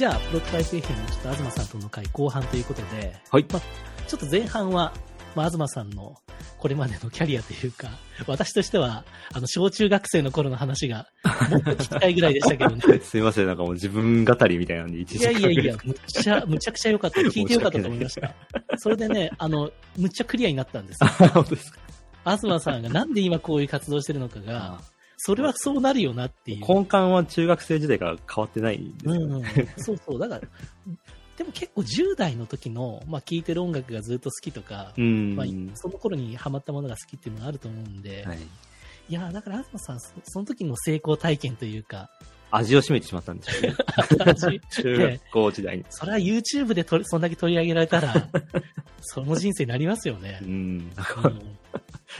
じゃあ、プロトタイプ FM ちょっと東さんとの会後半ということで、はい。まあ、ちょっと前半は、まあ、東さんのこれまでのキャリアというか、私としては、あの、小中学生の頃の話が、もっと聞きたいぐらいでしたけどね。すいません、なんかもう自分語りみたいなんで、1時いや間いやいや、むっちゃ、むちゃくちゃ良かった。聞いて良かったと思いました。それでね、あの、むっちゃクリアになったんですよ。本当ですか？東さんがなんで今こういう活動してるのかが、それはそうなるよなっていう。根幹は中学生時代から変わってないんですよね。うんうん、そうそう。だから、でも結構10代の時の、まあ聴いてる音楽がずっと好きとか、うん。まあ、その頃にハマったものが好きっていうのがあると思うんで、はい。いやーだから東さんそ、その時の成功体験というか、味を占めてしまったんでしょうね。味？中学校時代に。それは YouTube でとりそんだけ取り上げられたら、その人生になりますよねう。ん。うか、ん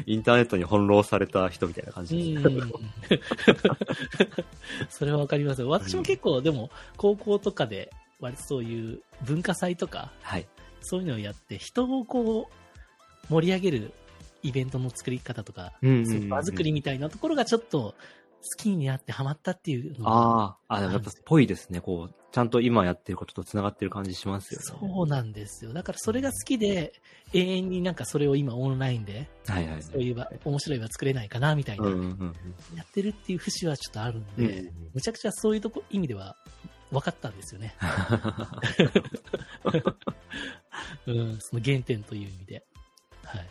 インターネットに翻弄された人みたいな感じですね。うん それはわかりますよ。私も結構、でも、高校とかで、割とそういう文化祭とか、はい。そういうのをやって、人をこう、盛り上げるイベントの作り方とか、うんそういう場作りみたいなところがちょっと好きになってハマったっていうああ、あ、やっぱぽいですね。こう、ちゃんと今やってることと繋がってる感じしますよね。そうなんですよ。だからそれが好きで、永遠になんかそれを今オンラインで、はいはい。そういう場、面白い場作れないかな、みたいな、うんうんうんやってるっていう節はちょっとあるんうん。で、むちゃくちゃそういうとこ、意味では分かったんですよね。うん、その原点という意味で。はい。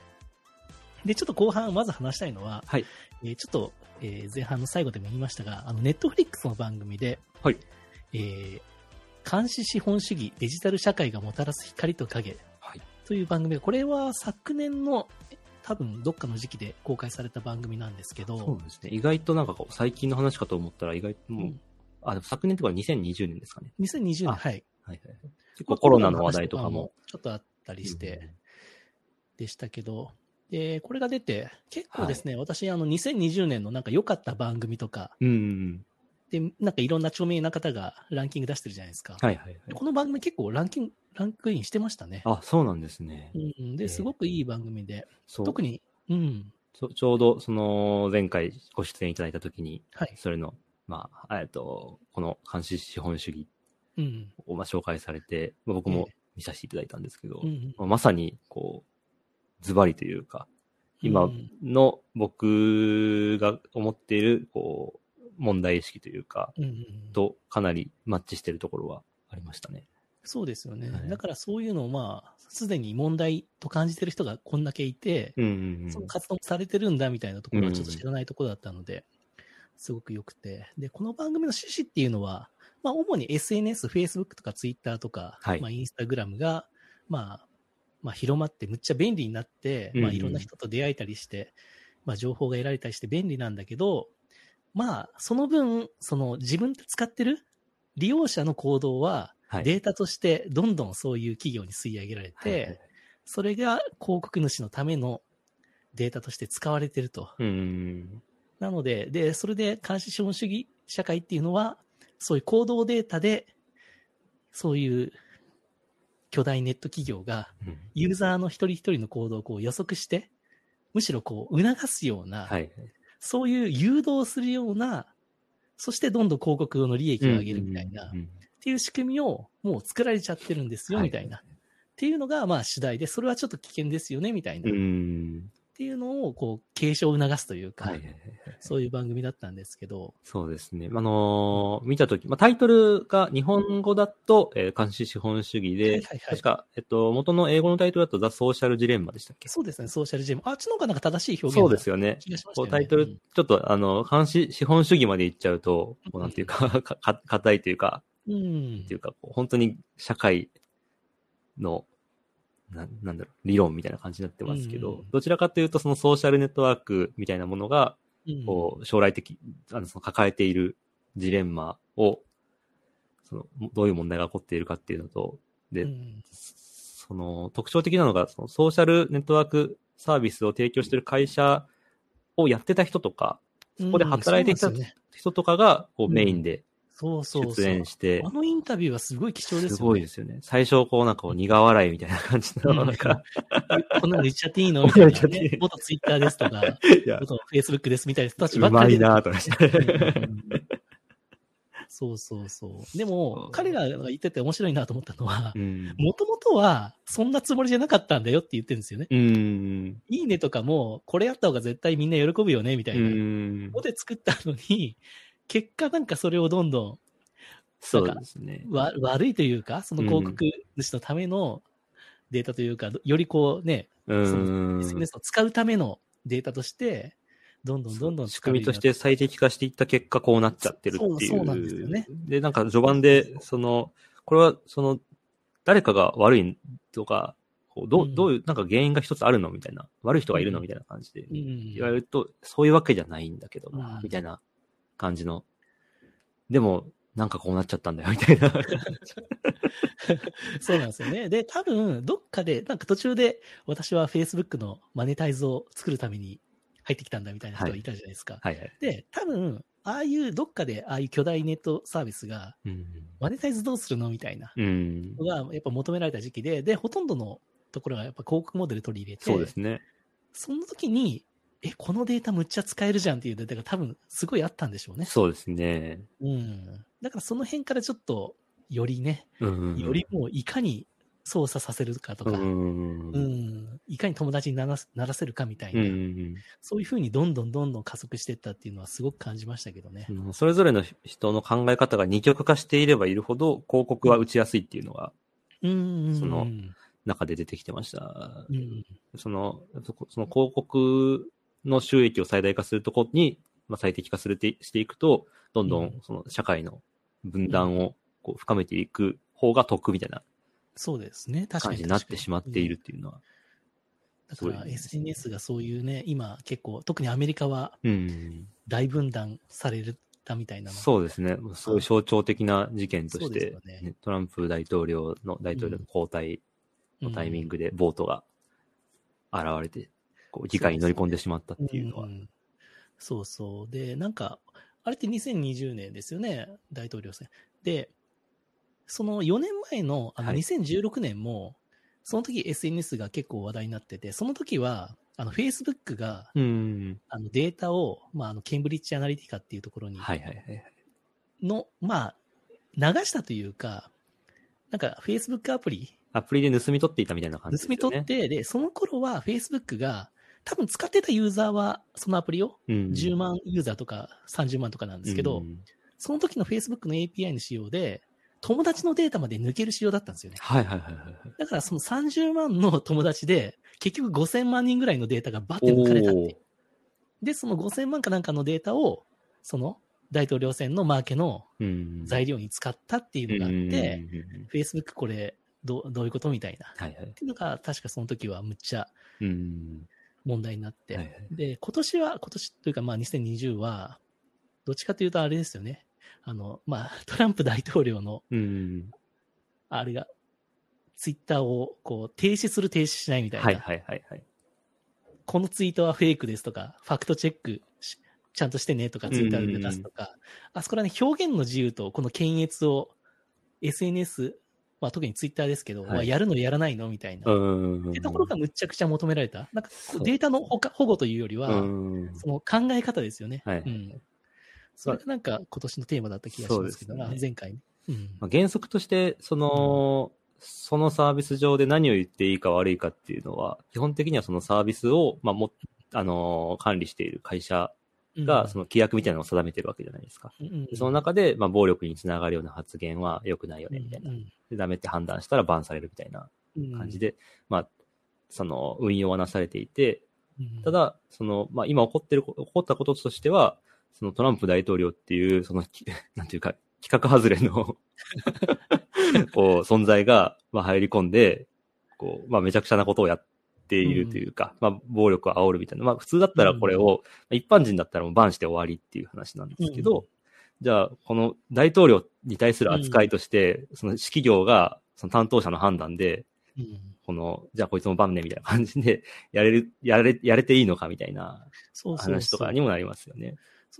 で、ちょっと後半、まず話したいのは、はい。えーちょっと、えー前半の最後でも言いましたが、あの、ネットフリックスの番組で、はい。えー監視資本主義デジタル社会がもたらす光と影はい。という番組で、これは昨年の多分どっかの時期で公開された番組なんですけど、そうですね。意外となんか最近の話かと思ったら意外ともう、うんあ、でも昨年っていうか2020年ですかね。2020年、あはい。はいはい。結構コロナの話題とかも。ちょっとあったりして、でしたけど、で、これが出て、結構ですね、私、あの、2020年のなんか良かった番組とか、うん。うんうん。で、なんかいろんな著名な方がランキング出してるじゃないですか。はいはいはい。この番組結構ランキング、ランクインしてましたね。あ、そうなんですね。うん、で、ええすごくいい番組で、そう。特に、うん、ちょうど、その、前回ご出演いただいたときに、はい、それの、まあ、えっと、この監視資本主義うん、をまあ紹介されて、まあ僕もえ見させていただいたんですけど、うん、まあまさに、こう、ズバリというか、今うんの僕が思っている、こう、問題意識というか、うんうん、とかなりマッチしてるところはありましたね。そうですよね。はいだからそういうのをまあ、すでに問題と感じてる人がこんだけいて、うんうんうんその活動もされてるんだみたいなところはちょっと知らないところだったので、すごく良くて。で、この番組の趣旨っていうのは、まあ、主に SNS、Facebook とか Twitter とか、はいまあ、Instagram が、まあ、まあ、広まってむっちゃ便利になって、まあ、いろんな人と出会えたりして、まあ、情報が得られたりして便利なんだけど、まあ、その分、その自分で使ってる利用者の行動は、はい。データとしてどんどんそういう企業に吸い上げられて、はいはいそれが広告主のためのデータとして使われてると。なので、で、それで監視資本主義社会っていうのは、そういう行動データで、そういう巨大ネット企業がうん。ユーザーの一人一人の行動をこう予測して、むしろこう促すような、はい。そういう誘導するような、そしてどんどん広告の利益を上げるみたいな、っていう仕組みをもう作られちゃってるんですよ、はいみたいな。っていうのがまあ主題で、それはちょっと危険ですよね、みたいな。うっん。ていうのをこう継承を促すというか、はいはいはいはい。そういう番組だったんですけど、そうですね。あのー見たとき、まあ、タイトルが日本語だと、えー監視資本主義で、はいはいはい確か、えっと、元の英語のタイトルだとザ・ソーシャル・ジレンマでしたっけ？そうですね、ソーシャルジェム。あっちの方がなんか正しい表現そうですよね。し。こうタイトル、うんちょっと、あの、監視、資本主義まで言っちゃうと、こうなんていうか、か、か硬いというか、うんっていうか、本当に社会の、ななんだろう、理論みたいな感じになってますけど、うんどちらかというと、そのソーシャルネットワークみたいなものが、うんこう、将来的、あの、その抱えているジレンマを、その、どういう問題が起こっているかっていうのと、で、うんその、特徴的なのが、そのソーシャルネットワークサービスを提供している会社をやってた人とか、そこで働いてきた人とかが、こう、うんメインでそうそう。出演してあ、のインタビューはすごい貴重ですよね。すごいですよね。最初、こう、なんか苦笑いみたいな感じの、うんなんか、こんなの言っちゃっていいのみたいな。ね元ツイッターですとか、元フェイスブックですみたいな人たちばうまいっかり出てなとかして。うんそうそうそう。でも、彼らが言ってて面白いなと思ったのはう、ん。もともとはそんなつもりじゃなかったんだよって言ってるんですよね。うん。いいねとかも、これやった方が絶対みんな喜ぶよね、みたういな。んこ。こで作ったのに、結果なんかそれをどんどんそうですね。わ悪いというか、その広告主のためのデータというか、よりこうね、うん。SNS を使うためのデータとして、どんどんどんどん仕組みとして最適化していった結果、こうなっちゃってるっていう。そうなんですよね。で、なんか序盤で、その、これは、その、誰かが悪いとか、どううん。どういう、なんか原因が一つあるのみたいな、悪い人がいるのうんみたいな感じでうん。言われると、そういうわけじゃないんだけどみたいな感じの。でも、なんかこうなっちゃったんだよ、みたいな。そうなんですよね。で、多分、どっかで、なんか途中で、私は Facebook のマネタイズを作るために入ってきたんだみたいな人がいたじゃないですか。はいはい。で、多分、ああいう、どっかで、ああいう巨大ネットサービスが、うん。マネタイズどうするの？みたいなうん。のが、やっぱ求められた時期で、で、ほとんどのところはやっぱ広告モデル取り入れて、そうですね。その時に、え、このデータむっちゃ使えるじゃんっていうデータが多分すごいあったんでしょうね。そうですね。うん。だからその辺からちょっと、よりね、うん。よりもういかに操作させるかとか、ううん、ん。いかに友達にならならせるかみたいな、うん。そういうふうにどんどんどんどん加速していったっていうのはすごく感じましたけどね。うんそれぞれの人の考え方が二極化していればいるほど、広告は打ちやすいっていうのがうん。その中で出てきてました。うん、その、その広告の収益を最大化するところに、まあ、最適化するてしていくと、どんどうんんその社会の分断をこう深めていく方が得みたいなそうですね。確かに。感じになってしまっているっていうのは。だから SNS がそういうね、今結構、特にアメリカはうん。大分断されたみたいなの。そうですね。そういう象徴的な事件としてね、ねトランプ大統領の大統領の交代のタイミンググでボートが現れて、こう議会に乗り込んでしまったっていうのは。んそうそう。で、なんか、あれって2020年ですよね、大統領選。で、その4年前のあのはい2016年も、その時 SNS が結構話題になってて、その時は、あの、Facebook が、うん。あの、データを、まあ、あの、ケンブリッジアナリティカっていうところに、はいはいはいはい。の、まあ、流したというか、なんか、Facebook アプリ、アプリで盗み取っていたみたいな感じです盗。み取って、で、その頃は Facebook が、多分使ってたユーザーは、そのアプリを、うん、10万ユーザーとか30万とかなんですけど、うんその時の Facebook の API の仕様で、友達のデータまで抜ける仕様だったんですよね。はいはいはいはい。だからその30万の友達で、結局5000万人ぐらいのデータがバッて抜かれたって。で、その5000万かなんかのデータを、その大統領選のマーケのうん材料に使ったっていうのがあって、Facebook これどう、どういうことみたいな。っはいはい。ていうのが、確かその時はむっちゃうん。問題になって。はいはいで、今年は、今年というかまあ2020は、どっちかというとあれですよね。あの、まあ、トランプ大統領の、うん。あれが、ツイッターをこう停止する停止しないみたいな。はいはいはいはい。このツイートはフェイクですとか、ファクトチェックしちゃんとしてねとか、ツイッターで出すとか、あそこらね、表現の自由とこの検閲を SNS、まあ特にツイッターですけど、はいはやるのやらないのみたいな。うっん。てところがむっちゃくちゃ求められた。なんかデータの保保護というよりは、うん。その考え方ですよね。はいうん。それがなんか今年のテーマだった気がしますけどな、そうです前回ね。うん。まあ、原則として、その、そのサービス上で何を言っていいか悪いかっていうのは、基本的にはそのサービスを、まあ、も、あのー管理している会社が、その規約みたいなのを定めてるわけじゃないですか。うん、うんでその中で、まあ、暴力につながるような発言は良くないよね、みたいな。で、ダメって判断したらバンされるみたいな感じで、で、まあ、その、運用はなされていて、うんた、だ、その、まあ、今起こってる、起こったこととしては、そのトランプ大統領っていう、その、き なんていうか、企画外れの こう、存在が、まあ、入り込んで、こう、まあ、めちゃくちゃなことをやっているというか、まあ、暴力を煽るみたいな。まあ、普通だったらこれを、一般人だったらもうバンして終わりっていう話なんですけど、うんじゃあ、この大統領に対する扱いとして、その指揮業が、その担当者の判断で、うん。この、じゃあこいつもバンねみたいな感じで、やれる、やれ、やれていいのかみたいなそうそうそう。話とかにもなりますよね。そう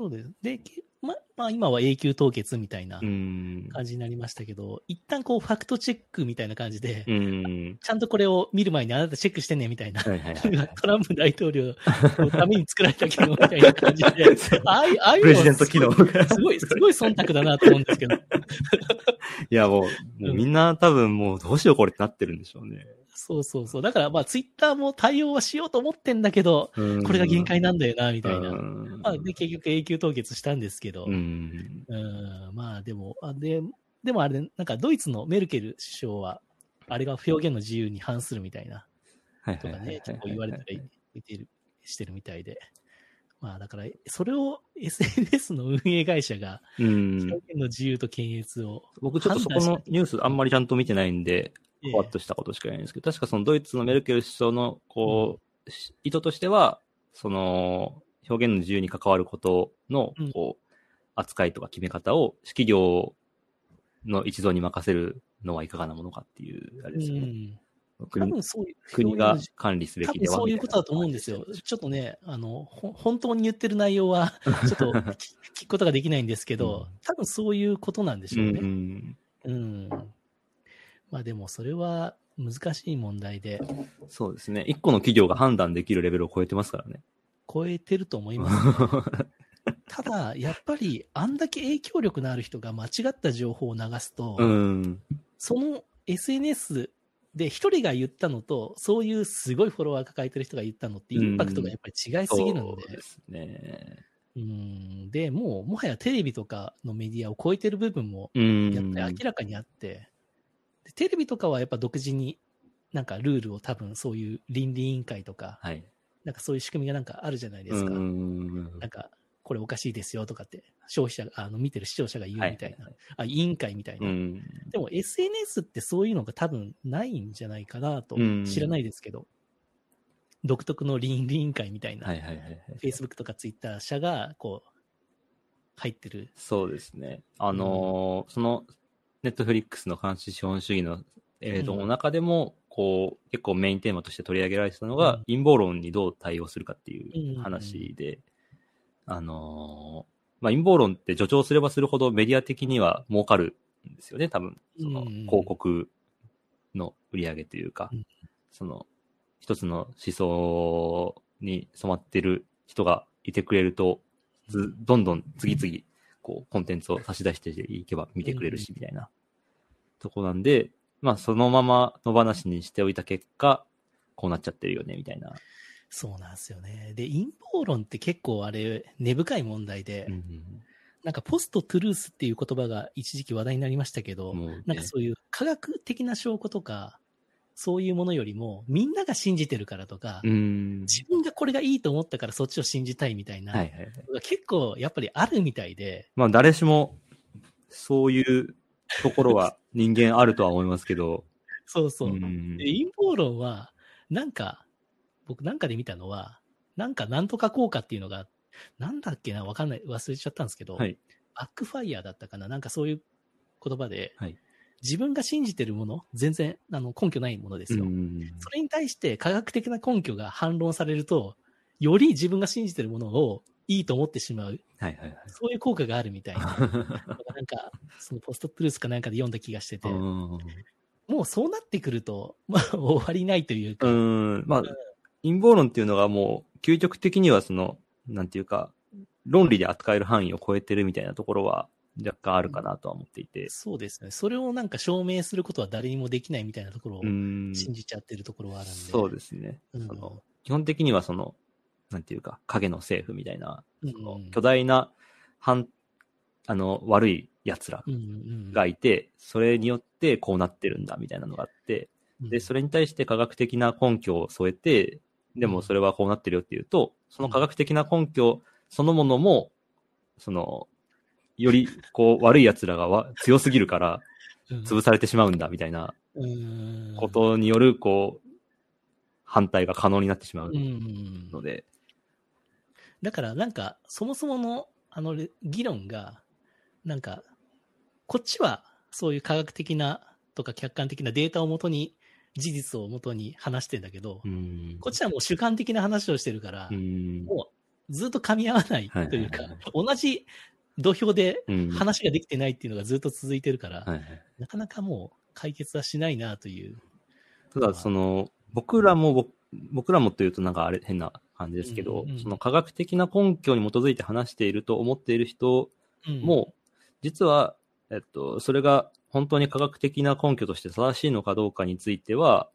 です。で、けま、まあ今は永久凍結みたいなうん。感じになりましたけど、一旦こうファクトチェックみたいな感じで、うん。ちゃんとこれを見る前にあなたチェックしてねみたいな。はいはいはいはい。トランプ大統領のために作られた機能みたいな感じで、ああいう、のデント機能が。すごい、すごい忖度だなと思うんですけど。いや、もう、もうみんな多分もうどうしようこれってなってるんでしょうね。そうそうそう。だからまあツイッターも対応はしようと思ってんだけど、ここれが限界なんだよな、みたいな。うんまあ、で、結局永久凍結したんですけど、ううん、ん。まあでも、あで、でもあれ、なんかドイツのメルケル首相は、あれが表現の自由に反するみたいな、とかね、結構言われたり、見てる、してるみたいで。まあだから、それを SNS の運営会社が、うん表。現の自由と検閲を、僕ちょっとそこのニュースあんまりちゃんと見てないんで、ふわっとしたことしか言えないんですけど、確かそのドイツのメルケル首相の、こう、し意図としては、その、表現の自由に関わることのうん、こう、扱いとか決め方を、式業の一存に任せるのはいかがなものかっていう、あれうですよね。国国が管理すべ多きでは分そういうことだと思うんですよ。ちょっとね、あの、ほ本当に言ってる内容は、ちょっと聞聞くことができないんですけど、うん多分そういうことなんでしょうね。うん。うん。まあでもそれは難しい問題で、そうですね。一個の企業が判断できるレベルを超えてますからね。超えてると思います。ただ、やっぱり、あんだけ影響力のある人が間違った情報を流すと、うん。その SNS で一人が言ったのと、そういうすごいフォロワー抱えてる人が言ったのって、インパクトがやっぱり違いすぎるので、そうですね。うん、で、もう、もはやテレビとかのメディアを超えてる部分も、うん。やっぱり明らかにあって、でテレビとかはやっぱ独自に、なんかルールを多分そういう倫理委員会とか、はい。なんかそういう仕組みがなんかあるじゃないですか。うんなんか、これおかしいですよとかって、消費者が、あの、見てる視聴者が言うみたいな、ははあ、委員会みたいな。うん。でも SNS ってそういうのが多分ないんじゃないかなとうん、知らないですけど、独特の倫理委員会みたいな、はいはいはいはい。Facebook とか Twitter 社が、こう、入ってる。そうですね。あのーその、ネットフリックスの監視資本主義の映像の中でも、こう、結構メインテーマとして取り上げられてたのが、うん。陰謀論にどう対応するかっていう話で、あのーまあ、陰謀論って助長すればするほどメディア的には儲かるんですよね、多分。そのうん。広告の売り上げというか、うん。その、一つの思想に染まってる人がいてくれると、ずどんどん次々、こう、コンテンツを差し出していけば見てくれるし、みたいなとこなんで、まあ、そのまま野放しにしておいた結果、こうなっちゃってるよね、みたいな。そうなんですよね。で、陰謀論って結構あれ、根深い問題で、うんなんかポストトゥルースっていう言葉が一時期話題になりましたけど、ねなんかそういう科学的な証拠とか、そういうものよりも、みんなが信じてるからとか、うん。自分がこれがいいと思ったからそっちを信じたいみたいな、はいはいはい。結構やっぱりあるみたいで、まあ、誰しも、そういうところは人間あるとは思いますけど、そうそう。んで陰謀論は、なんか、僕なんかで見たのは、なんかなんとか効果っていうのが、なんだっけな、わかんない、忘れちゃったんですけど、はい。バックファイヤーだったかななんかそういう言葉で、はい自分が信じてるもの、全然あの根拠ないものですよ、うんそれに対して科学的な根拠が反論されると、より自分が信じてるものをいいと思ってしまう、はいはいはい。そういう効果があるみたいな。なんか、そのポストトゥルースかなんかで読んだ気がしてて、うんもうそうなってくると、まあ終わりないというか、うん。まあ、陰謀論っていうのがもう、究極的にはその、なんていうか、論理で扱える範囲を超えてるみたいなところは若干あるかなとは思っていて。そうですね。それをなんか証明することは誰にもできないみたいなところをうん。信じちゃってるところはあるんで。そうですね。うんその基本的にはその、なんていうか、影の政府みたいな、うんその巨大な、反、あの、悪い奴らがいて、それによってこうなってるんだみたいなのがあって、で、それに対して科学的な根拠を添えて、でもそれはこうなってるよっていうと、その科学的な根拠そのものも、その、より、こう、悪い奴らがわ強すぎるから、うん。潰されてしまうんだ、みたいなうん。ことによる、こう、反対が可能になってしまううん。ので、だからなんか、そもそもの、あの、レ議論が、なんか、こっちはそういう科学的なとか客観的なデータをもとに、事実をもとに話してんだけど、うん。こっちはもう主観的な話をしてるから、うん。もうずっと噛み合わないというか同じ土俵でうん。話ができてないっていうのがずっと続いてるから、はいはい。なかなかもう解決はしないなという。ただ、その、僕らも、僕僕らもというとなんかあれ変な感じですけど、うんうんその科学的な根拠に基づいて話していると思っている人うんも、実は、えっと、それが本当に科学的な根拠として正しいのかどうかについては、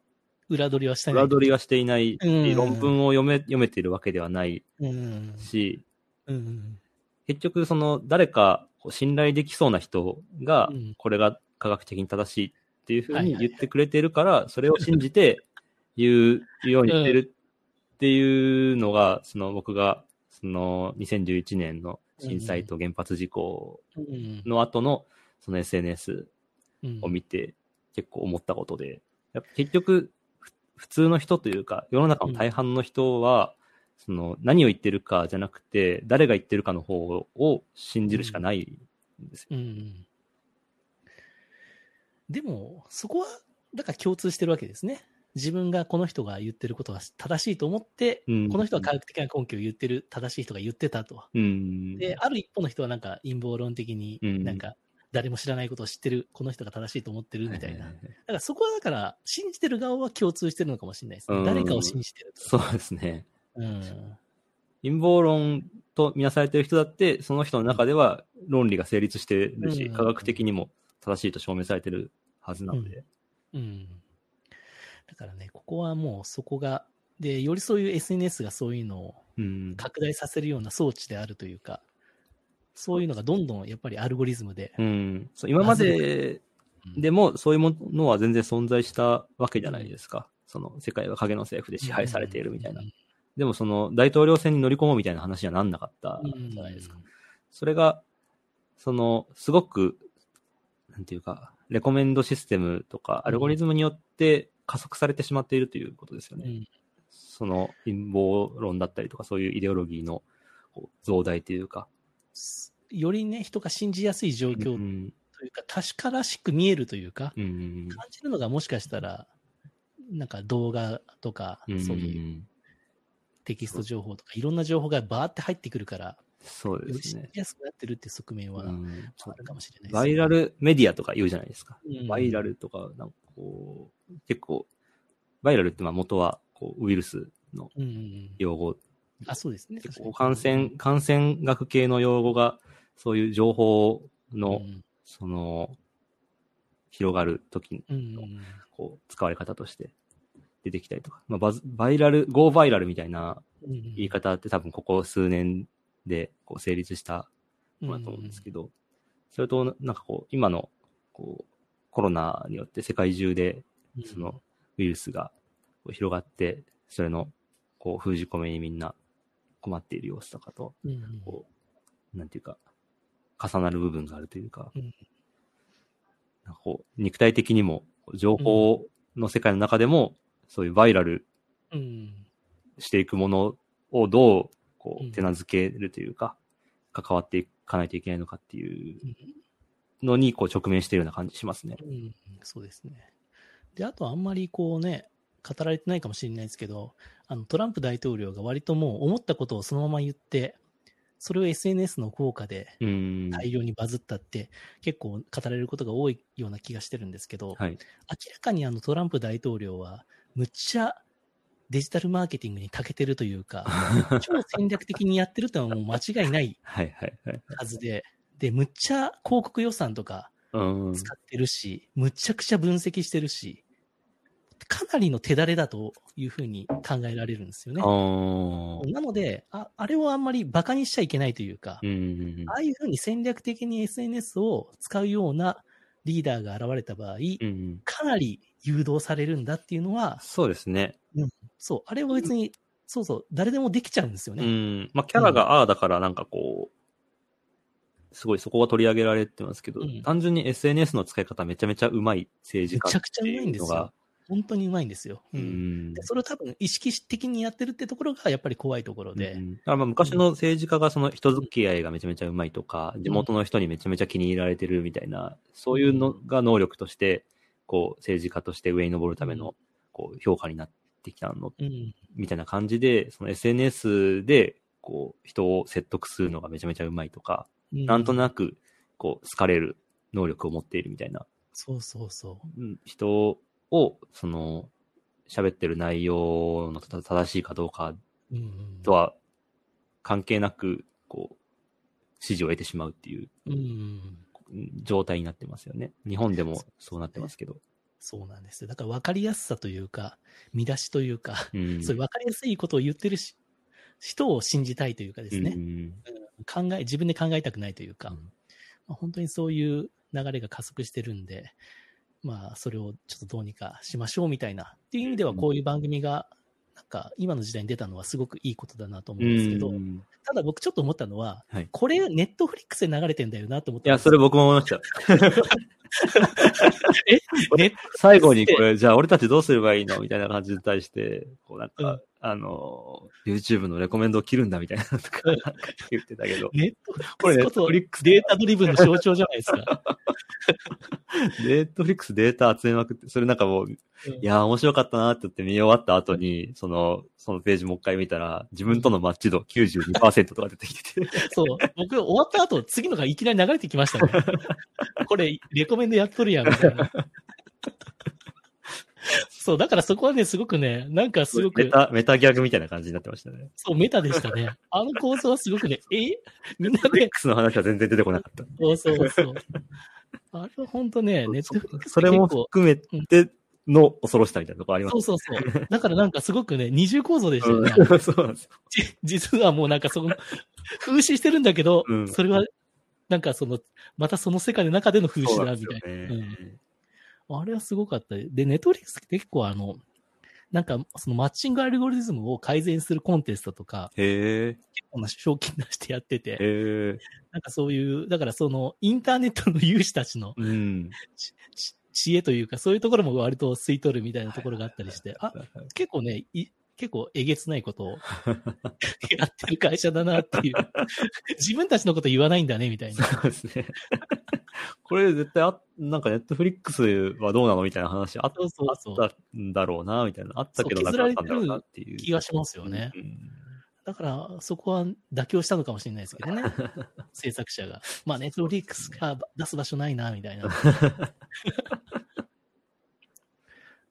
裏取りはしてない。裏取りはしていない、うん論文を読め、読めているわけではないうん。し、うん。結局、その、誰か信頼できそうな人がうん、これが科学的に正しいっていうふうに言ってくれてるから、それを信じて言うようにしてるっていうのが、その僕が、その2011年の震災と原発事故うん。の後の、その SNS うん。を見て結構思ったことで、やっぱ結局、ふ普通の人というか、世の中の大半の人は、その何を言ってるかじゃなくて、誰が言ってるかの方を信じるしかないんですよ。うん。でも、そこは、だから共通してるわけですね。自分がこの人が言ってることが正しいと思って、うんこの人は科学的な根拠を言ってる、正しい人が言ってたと。うん。で、ある一方の人はなんか陰謀論的に、うんなんか誰も知らないことを知ってる、この人が正しいと思ってるみたいな。だはははからそこはだから、信じてる側は共通してるのかもしれないですね。うん誰かを信じてると。そうですね。うん。陰謀論とみなされてる人だって、その人の中では論理が成立してるし、うん科学的にも正しいと証明されてるはずなので。うん。だからね、ここはもうそこが、で、よりそういう SNS がそういうのをうん。拡大させるような装置であるというか、そういうのがどんどんやっぱりアルゴリズムで。うん。そう今まででも、そういうものは全然存在したわけじゃないですか。その、世界は影の政府で支配されているみたいな。でも、その、大統領選に乗り込もうみたいな話にはなんなかったうんじゃないですか。それが、その、すごく、なんていうか、レコメンドシステムとか、アルゴリズムによって加速されてしまっているということですよね。うん。その陰謀論だったりとか、そういうイデオロギーの増大というか。よりね、人が信じやすい状況うん。というか、確からしく見えるというか、うん。感じるのがもしかしたら、なんか動画とか、うんそういうテキスト情報とか、いろんな情報がバーって入ってくるから、そうですね。やすくなってるって側面はうんあるかもしれないですねバイラルメディアとか言うじゃないですか。うんバイラルとか、なんかこう、結構、バイラルってまあ元はこうウイルスのうんうんうん。用語。あ、そうですね。結構感染、感染学系の用語が、そういう情報の、うんその、広がるときうんうんこう、使われ方として出てきたりとか。まあ、バズ、バイラル、ゴーバイラルみたいなうんうん。言い方って多分ここ数年でこう成立したものだと思うんですけど、それとなんかこう、今のこう、コロナによって世界中でうん。そのウイルスが広がって、それのこう封じ込めにみんな困っている様子とかと、うんうん。こう、なんていうか、重なる部分があるというか、うん。なんかこう、肉体的にも、情報の世界の中でも、そういうバイラルうんしていくものをどう、こう手なずけるというか、関わっていかないといけないのかっていううんのに、こう、直面しているような感じしますね。うん、そうですね。で、あとあんまりこうね、語られてないかもしれないですけど、あの、トランプ大統領が割ともう思ったことをそのまま言って、それを SNS の効果でうん。大量にバズったって、結構語られることが多いような気がしてるんですけど、はい。明らかにあのトランプ大統領は、むっちゃデジタルマーケティングに長けてるというか、超戦略的にやってるとはもう間違いないはいはいはい。はずで、で、むっちゃ広告予算とかうん。使ってるし、むちゃくちゃ分析してるし、かなりの手だれだというふうに考えられるんですよねなのであ、あれをあんまり馬鹿にしちゃいけないというか、うん。ああいうふうに戦略的に SNS を使うようなリーダーが現れた場合、うん。かなり誘導されるんだっていうのは、そうですね。そう、あれは別に、そうそう、誰でもできちゃうんですようね。ん。まあ、キャラがああだからなんかこう、すごいそこが取り上げられてますけど、うん単純に SNS の使い方めちゃめちゃうまい政治家めちゃくちゃうまいんですよ。本当にうまいんですよ。ううんん。でそれを多分意識的にやってるってところがやっぱり怖いところで。うんだからまあ昔の政治家がその人付き合いがめちゃめちゃうまいとか、地元の人にめちゃめちゃ気に入られてるみたいな、そういうのが能力として、こう政治家として上に登るための、こう評価になってきたの、うん。みたいな感じで、その SNS で、こう人を説得するのがめちゃめちゃうまいとか、うん。なんとなく、こう、好かれる能力を持っているみたいな、そうそうそう。ん。人を、その、喋ってる内容のた正しいかどうかとは関係なく、こう、支持を得てしまうっていう。うん状態になってますよね。日本でもそうなってますけど。そうなんですよ。だから分かりやすさというか、見出しというか、うん。そういう分かりやすいことを言ってるし人を信じたいというかですね、うん考え、自分で考えたくないというか、うんまあ、本当にそういう流れが加速してるんで、まあ、それをちょっとどうにかしましょうみたいな、っていう意味ではこういう番組が、なんか今の時代に出たのはすごくいいことだなと思うんですけど、うん。ただ僕ちょっと思ったのは、はい。これネットフリックスで流れてんだよなと思っいや、それ僕も思いました。え？ネット最後にこれ、じゃあ俺たちどうすればいいのみたいな感じに対して、こうなんか、うん。あの、YouTube のレコメンドを切るんだみたいなとか言ってたけど、ネットフリッこれクスこと Netflix データドリブンの象徴じゃないですか。ネットフリックスデータ集めまくって、それなんかもう、うんいやー面白かったなって言って見終わった後に、その、そのページもう一回見たら、自分とのマッチ度92%とか出てきてて、そう。僕、終わった後、次のがいきなり流れてきましたね。これ、レコメンドやっとるやん、みたいな。そう、だからそこはね、すごくね、なんかすごく、メタ、メタギャグみたいな感じになってましたね。そう、メタでしたね。あの構造はすごくね、え？みんなね、X の話は全然出てこなかった。そうそうそう。あれは本当ね、ネットフリックスそれも含めての恐ろしさみたいなとこありますそうそうそう。だからなんかすごくね、二重構造でしたよね。うん そうなんです実はもうなんかその、風刺してるんだけど、うんそれは、なんかその、またその世界の中での風刺だ、みたいな。なんですよねあれはすごかった。で、ネットフリックスって結構あの、なんかそのマッチングアルゴリズムを改善するコンテストとか、結構な賞金出してやってて、なんかそういう、だからそのインターネットの有志たちのうん。知恵というか、そういうところも割と吸い取るみたいなところがあったりして、あ、結構ね、い結構えげつないことを やってる会社だなっていう。自分たちのこと言わないんだね、みたいな。そうですね。これ絶対あ、なんかネットフリックスはどうなのみたいな話あっそうそうそうあったんだろうな、みたいな。あったけどなかったんだろうなっていう。気がしますよね。うんだから、そこは妥協したのかもしれないですけどね。制作者が。まあ、ネットフリックスが出す場所ないな、みたいな。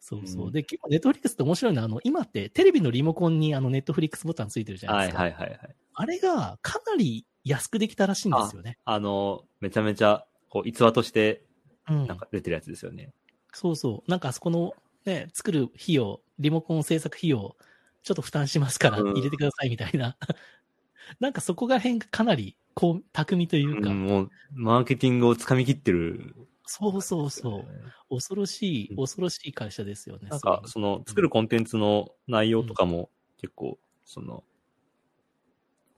そうそうう。んで、結構ネットフリックスって面白いのは、あの、今ってテレビのリモコンにあのネットフリックスボタンついてるじゃないはいですか。はいはいはい。あれがかなり安くできたらしいんですよね。あの、めちゃめちゃ、こう、逸話として、うんなんか出てるやつですよね。そうそう。なんかあそこのね、作る費用、リモコン制作費用、ちょっと負担しますからうん入れてくださいみたいな。なんかそこが辺がかなり、こう、巧みというか、うん、もう、マーケティングをつかみ切ってる。そうそうそう。恐ろしい、恐ろしい会社ですよね。なんか、その、作るコンテンツの内容とかも、結構、その、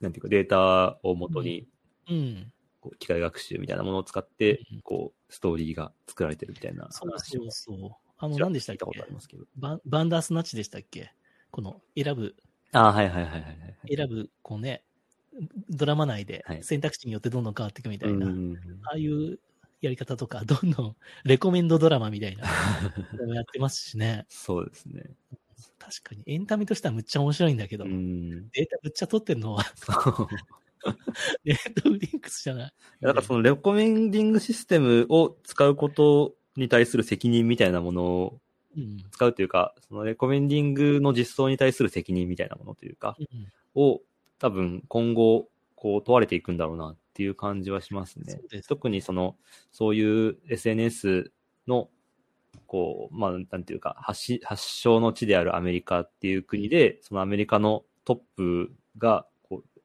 なんていうか、データを元に、うん。こう機械学習みたいなものを使ってうん、こう、ストーリーが作られてるみたいなそうそうそう。あの、何でしたっけ？聞いたことありますけど。バンバンダースナッチでしたっけ？この、選ぶ、ああ、はいはいはいはいはい。選ぶ、こうね、ドラマ内ではい選択肢によってどんどん変わっていくみたいな。うんああいうやり方とか、どんどんレコメンドドラマみたいな のもやってますしね。そうですね。確かに、エンタメとしてはむっちゃ面白いんだけど、うん。データむっちゃ取ってるのはそう。ネットフリックスじゃない。だからそのレコメンディングシステムを使うことに対する責任みたいなものをうん。使うというか、そのレコメンディングの実装に対する責任みたいなものというか、うんを多分今後、こう問われていくんだろうなっていう感じはしますね。す。特にその、そういう SNS の、こう、まあ、なんていうか、発し発祥の地であるアメリカっていう国で、そのアメリカのトップが、こう、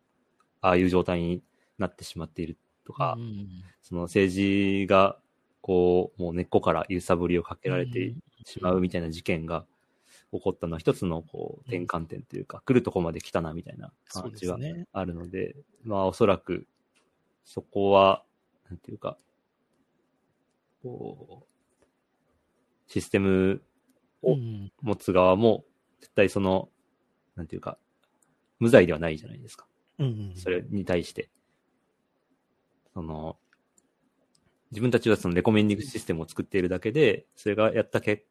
ああいう状態になってしまっているとか、うんその政治が、こう、もう根っこから揺さぶりをかけられてしまうみたいな事件が起こったのは一つのこう転換点というか、来るとこまで来たなみたいな感じが。あるので、まあおそらくそこは、なんていうか、こう、システムをうん持つ側も絶対その、なんていうか、無罪ではないじゃないですか。うんうん。それに対して。その、自分たちはそのレコメンディングシステムを作っているだけで、それがやった結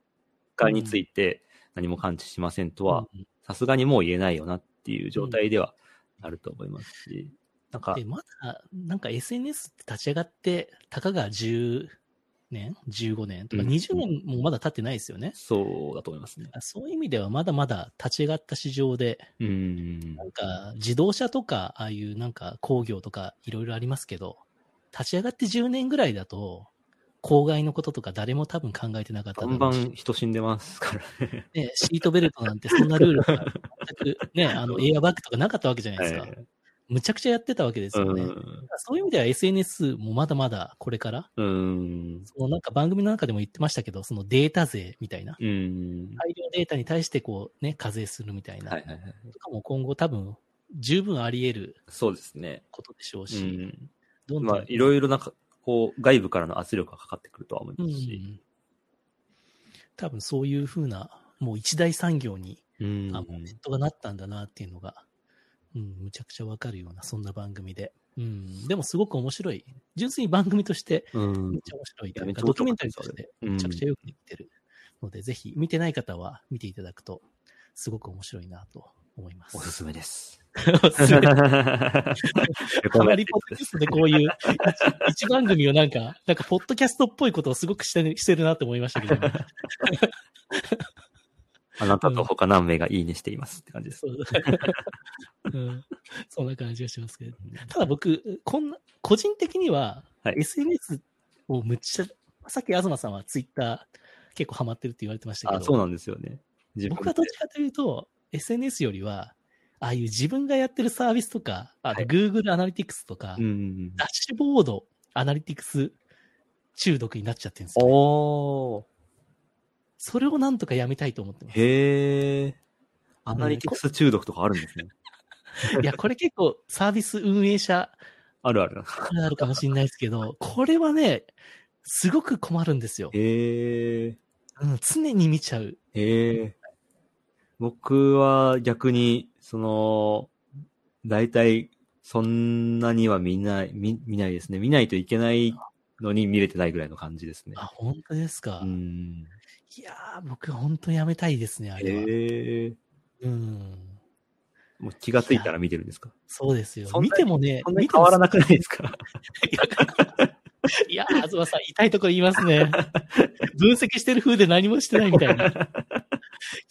果について何も感知しませんとは、うんさすがにもう言えないよなっていう状態ではあると思いますし、なんかで、、まだ、なんか SNS って立ち上がって、たかが10年 ?15 年とかうん20年もまだ経ってないですよね。そうだと思いますね。そういう意味ではまだまだ立ち上がった市場で、うん。なんか自動車とか、ああいうなんか工業とかいろいろありますけど、立ち上がって10年ぐらいだと、公害のこととか誰も多分考えてなかっただバンバン人死んでますからね。ね、シートベルトなんてそんなルールが全くね、あの、エアバッグとかなかったわけじゃないですか。はいむちゃくちゃやってたわけですよね。そういう意味では SNS もまだまだこれから、うん。うん。そのなんか番組の中でも言ってましたけど、そのデータ税みたいな、うん。大量データに対してこうね、課税するみたいな、はいはいはい。とかも今後多分十分あり得るそうですね。ことでしょううし、ん。どんどん、まあ、いろいろなか、こう、外部からの圧力がかかってくるとは思いうますし。ん。多分そういうふうな、もう一大産業に、うん。あ、もうネットがなったんだなっていうのが、うん、むちゃくちゃわかるような、そんな番組で。うん、でもすごく面白い。純粋に番組として、うんめっちゃ面白いというドキュメンタリーとして、うんめちゃくちゃよくできてるので、ぜひ見てない方は見ていただくと、すごく面白いなと思います。おすすめです。おすすめ。ハたまにポッドキャストでこういう一一番組をなんか、なんかポッドキャストっぽいことをすごくしてるしてるなって思いましたけど、あなたと他何名がいいねしていますって感じです。そう うん、そんな感じがしますけど。ただ僕、こんな、個人的には、はい SNS をむっちゃ、さっき東さんはツイッター結構ハマってるって言われてましたけど、あ、そうなんですよね。自分僕はどっちかというと、SNS よりは、ああいう自分がやってるサービスとか、あはい Google アナリティクスとか、うん。ダッシュボードアナリティクス中毒になっちゃってるんですよ、ね。おー。それをなんとかやめたいと思ってます。へー。アナリティクス中毒とかあるんですね。いや、これ結構サービス運営者あるある。あるかもしれないですけど、これはね、すごく困るんですよ。へー。うん、常に見ちゃう。へえ。僕は逆に、その、大体、そんなには見ない、見、見ないですね。見ないといけないのに見れてないぐらいの感じですね。あ、本当ですか。うん。いやー、僕本当やめたいですね、あれは。へえ。うん。もう気がついたら見てるんですか？そうですよ。見てもね、そんな変わらなくないですか？いやー、東さん、痛いところ言いますね。分析してる風で何もしてないみたいな。い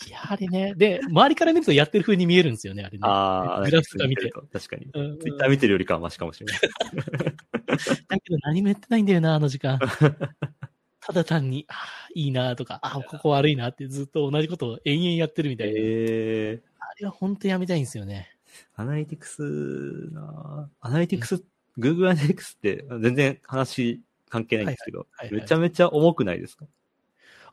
やー、あれね。で、周りから見るとやってる風に見えるんですよね、あれね。ああ、グラフとか見て。確かに。うんツイッター見てるよりかはマシかもしれない。だけど何もやってないんだよな、あの時間。ただ単に、ああ、いいなとか、ああ、ここ悪いなってずっと同じことを延々やってるみたいな。へえ。あれは本当やめたいんですよね。アナリティクスなアナリティクス、Google アナリティクスって全然話関係ないんですけど、めちゃめちゃ重くないですか？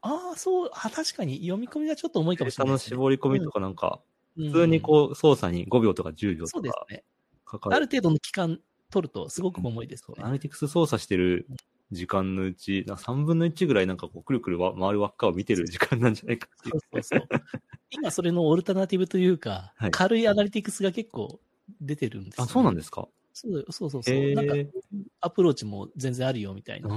ああ、そう、あ確かに読み込みがちょっと重いかもしれないね。絞り込みとかなんか、うん普通にこう操作に5秒とか10秒とか。かかる。ある程度の期間取るとすごく重いですね。アナリティクス操作してる時間のうち、なんか3分の1ぐらいなんかこうくるくるわ回る輪っかを見てる時間なんじゃないかっていそうそうそう。今それのオルタナティブというか、はい軽いアナリティクスが結構出てるんですう。よ、あ、そうなんですか？そうそうそうそう。へなんかえ。アプローチも全然あるよみたいな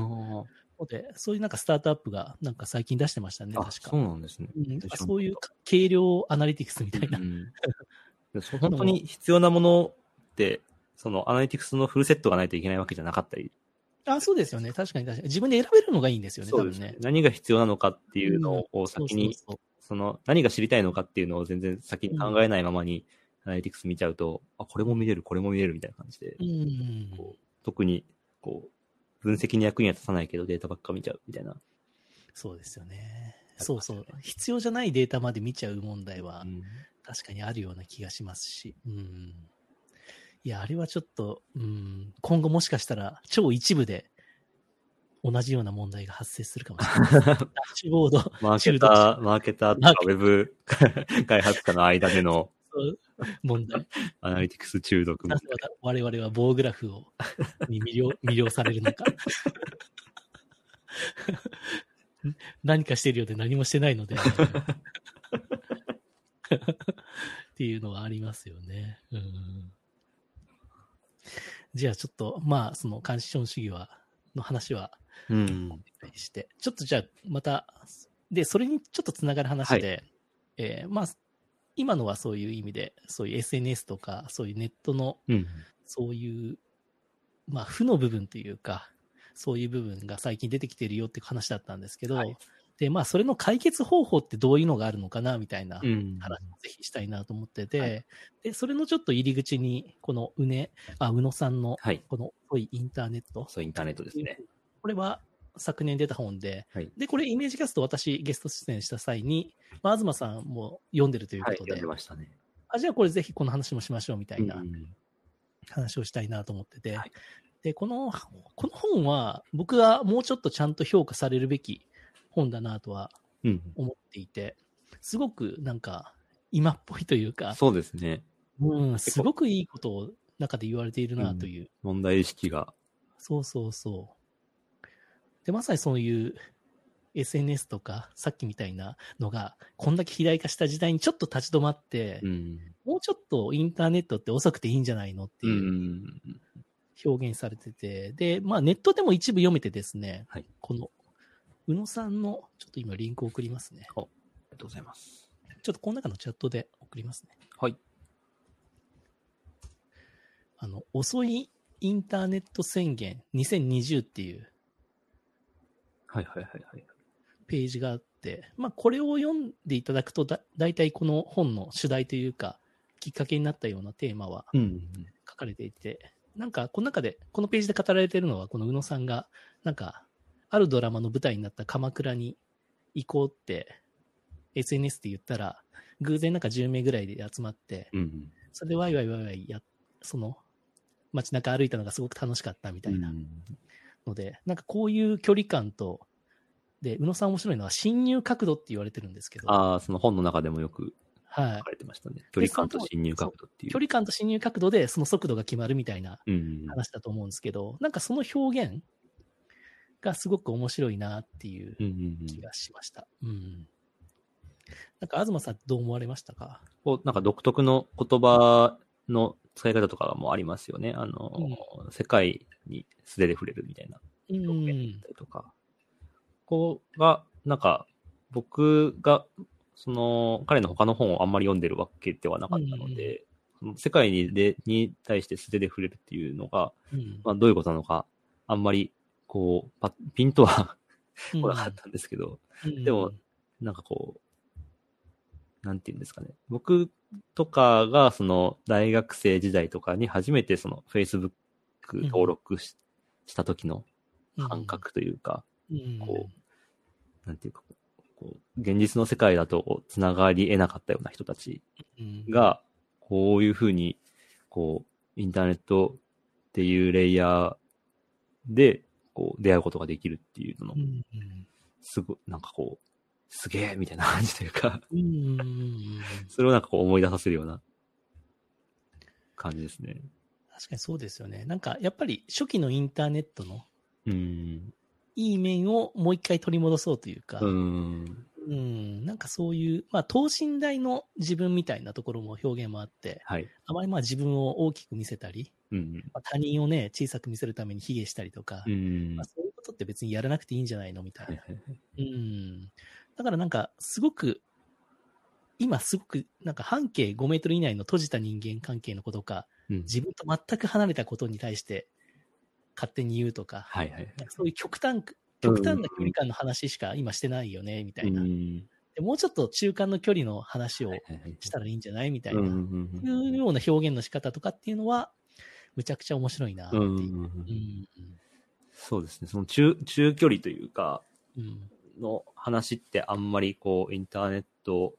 で、そういうなんかスタートアップがなんか最近出してましたね、確か。そうなんですね。うんそういう軽量アナリティクスみたいな。うん 本当に必要なものって、そのアナリティクスのフルセットがないといけないわけじゃなかったり、あ、そうですよね。確かに確かに。自分で選べるのがいいんですよね、多分ね。何が必要なのかっていうのを先に、その何が知りたいのかっていうのを全然先に考えないままにアナリティクス見ちゃうと、あ、これも見れる、これも見れるみたいな感じで、うん。こう特にこう分析に役には立たないけどデータばっか見ちゃうみたいな。そうですよね。そうそう。必要じゃないデータまで見ちゃう問題はうん確かにあるような気がしますし。うん。いや、あれはちょっと、うん、今後もしかしたら超一部で同じような問題が発生するかもしれない。ダッシュボード、マーケター、マーケターとかウェブ開発者の間での問題。アナリティクス中毒なぜ我々は棒グラフをに魅了 魅了されるのか。何かしてるようで何もしてないので。っていうのはありますよね。うん、じゃあちょっと、まあ、その監視資主義は、の話はうん。して、ちょっとじゃあまた、で、それにちょっとつながる話で、えーまあ、今のはそういう意味で、そういう SNS とか、そういうネットのうん。そういう、まあ、負の部分というか、そういう部分が最近出てきてるよっていう話だったんですけど、はいで、まあ、それの解決方法ってどういうのがあるのかな、みたいなうん。話をぜひしたいなと思ってて、はいで、それのちょっと入り口に、このうね、あ、宇野さんの、はい。この遅いインターネット。そう、インターネットですね。これは昨年出た本で、はいで、これイメージキャスト私ゲスト出演した際に、まあ、東さんも読んでるというはい、ことで、読んでましたね。あ、じゃあこれぜひこの話もしましょうみたいなうん話をしたいなと思ってて、はいで、この、この本は僕はもうちょっとちゃんと評価されるべき本だなとはうん。思っていて、すごくなんか今っぽいというか、そうですね。うん、すごくいいことを中で言われているなという、問題意識が。そうそうそう。で、まさにそういう SNS とか、さっきみたいなのが、こんだけ肥大化した時代にちょっと立ち止まって、うん。もうちょっとインターネットって遅くていいんじゃないのってう。いうん表現されてて、で、まあネットでも一部読めてですね、はいこの、宇野さんの、ちょっと今リンクを送りますね。ありがとうございます。ちょっとこの中のチャットで送りますね。はい。あの、遅いインターネット宣言2020っていうはいはいはいはい。ページがあって、まあこれを読んでいただくとだ、大体この本の主題というか、きっかけになったようなテーマはうん。書かれていて、なんかこの中で、このページで語られているのは、この宇野さんが、なんか、あるドラマの舞台になった鎌倉に行こうって、SNS で言ったら、偶然なんか10名ぐらいで集まって、うん。それでワイワイワイワイや、その、街中歩いたのがすごく楽しかったみたいなうんので、なんかこういう距離感と、で、宇野さん面白いのは侵入角度って言われてるんですけど、ああ、その本の中でもよくはい書。かれてましたね。距離感と侵入角度っていう。距離感と侵入角度でその速度が決まるみたいなうん。話だと思うんですけど、なんかその表現がすごく面白いなっていううんうんうん気がしました。うん。なんか東さんどう思われましたか？こう、なんか独特の言葉の使い方とかもありますよね。あの、世界に素手で触れるみたいなう表現だんっ。たりとか。こうが、なんか、僕が、その、彼の他の本をあんまり読んでるわけではなかったので、世界にでに対して素手で触れるっていうのが、うんまあ、どういうことなのか、あんまり、こう、パピンとはうん。来なかったんですけど、うん。でも、なんかこう、なんていうんですかね。僕とかが、その、大学生時代とかに初めてその、Facebook 登録し,、した時の感覚というか、うん。こなんていうか、こう、現実の世界だと繋がり得なかったような人たちうん。が、こういうふうに、こう、インターネットっていうレイヤーで、こう、出会うことができるっていうののう、んすご、なんかこう、すげえみたいな感じというか、それをなんかこう思い出させるような感じですね。確かにそうですよね。なんかやっぱり初期のインターネットのうん。いい面をもう一回取り戻そうというか、うん。うん、なんかそういう、まあ、等身大の自分みたいなところも表現もあって、はい。あまりまあ自分を大きく見せたり、うん。まあ、他人をね、小さく見せるために卑下したりとか、うん。まあ、そういうことって別にやらなくていいんじゃないのみたいな。うん。だからなんか、すごく、今すごく、なんか半径5メートル以内の閉じた人間関係のことか、うん自分と全く離れたことに対して勝手に言うとか、はいはいそういう極端、極端な距離感の話しか今してないよね、みたいな。うんでもうちょっと中間の距離の話をしたらいいんじゃない？みたいな、んいうような表現の仕方とかっていうのは、むちゃくちゃ面白いなっていう。そうですね。その中、中距離というか、うんの話ってあんまりこう、インターネット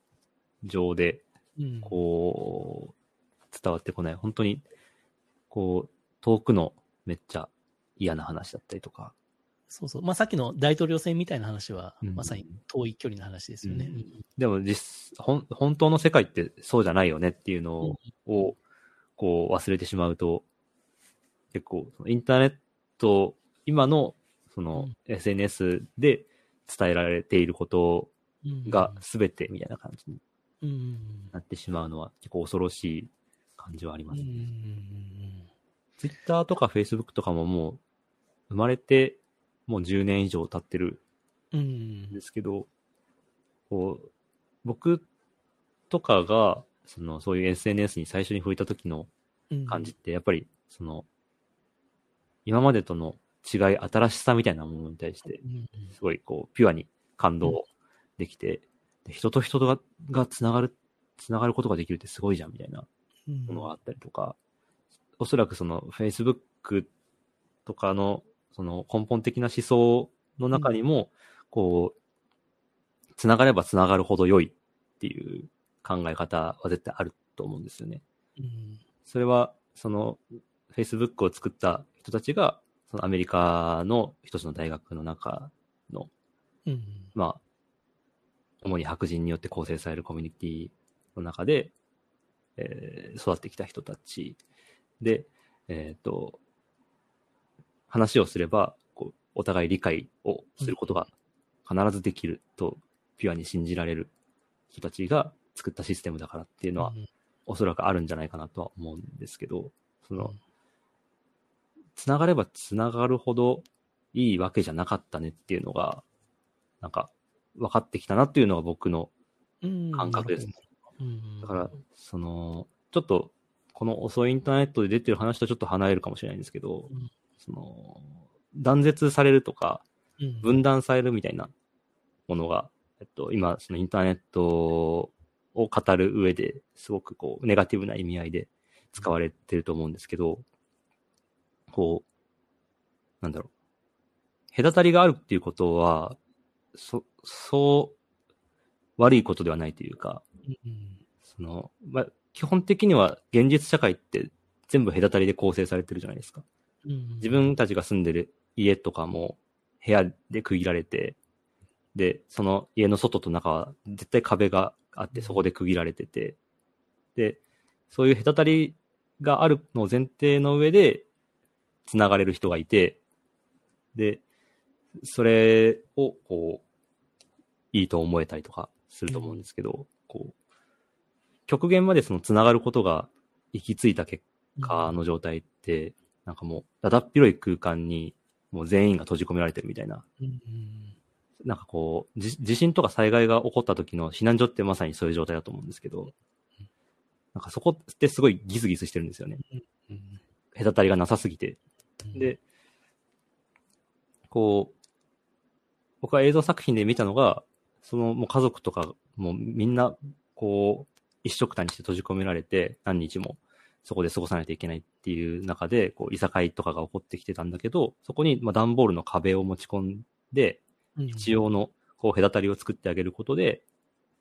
上で、うんこう、伝わってこない。本当に、こう、遠くのめっちゃ嫌な話だったりとか。そうそう。まあ、さっきの大統領選みたいな話は、うん。まさに遠い距離の話ですよね。うん。うん。でも実、ほん本当の世界ってそうじゃないよねっていうのを、をこう忘れてしまうと、結構、インターネット、今の、その、SNS で伝えられていることうん。が全てみたいな感じにうん。なってしまうのは結構恐ろしい感じはあります。うん。うん。Twitter とか Facebook とかももう生まれてもう10年以上経ってるうん。んですけど、こう、僕とかが、その、そういう SNS に最初に触れた時のうん。感じって、やっぱりその、今までとの違い、新しさみたいなものに対してう、ん。すごいこう、ピュアに感動できて、で人と人とが、がつながる、つながることができるってすごいじゃん、みたいなうん。ものがあったりとか、おそらくその Facebook とかのその根本的な思想の中にも、こう、つながればつながるほど良いっていう考え方は絶対あると思うんですよね。うんそれは、その Facebook を作った人たちが、そのアメリカの一つの大学の中の、うんまあ、主に白人によって構成されるコミュニティの中で、えー育ってきた人たちで、えっ、と、話をすれば、こう、お互い理解をすることが必ずできると、ピュアに信じられる人たちが作ったシステムだからっていうのは、うんおそらくあるんじゃないかなとは思うんですけど、そのうん、つながればつながるほどいいわけじゃなかったねっていうのが、なんか、分かってきたなっていうのが僕のうん感覚です。ね。うん。だから、その、ちょっと、この遅いインターネットで出てる話とちょっと離れるかもしれないんですけど、うんその、断絶されるとか、うん分断されるみたいなものが、えっと、今、そのインターネットを語る上ですごくこう、ネガティブな意味合いで使われてると思うんですけど、こう、なんだろう。隔たりがあるっていうことは、そ、そう、悪いことではないというか、うんその、まあ、基本的には現実社会って全部隔たりで構成されてるじゃないですか。うん。自分たちが住んでる家とかも部屋で区切られて、で、その家の外と中は絶対壁があってそこで区切られてて、で、そういう隔たりがあるのを前提の上で繋がれる人がいて、で、それをこう、いいと思えたりとかすると思うんですけど、こう、極限までその繋がることが行き着いた結果の状態って、なんかもう、だだっ広い空間に、もう全員が閉じ込められてるみたいな。うんうんなんかこう、じ地震とか災害が起こった時の避難所ってまさにそういう状態だと思うんですけど、なんかそこってすごいギスギスしてるんですよね。うん隔たりがなさすぎて。うんで、こう、僕は映像作品で見たのが、そのもう家族とかもうみんな、こう、一緒くたにして閉じ込められて何日もそこで過ごさないといけないっていう中で、こう、いさかいとかが起こってきてたんだけど、そこにまあ段ボールの壁を持ち込んで、うん一応のこう隔たりを作ってあげることで、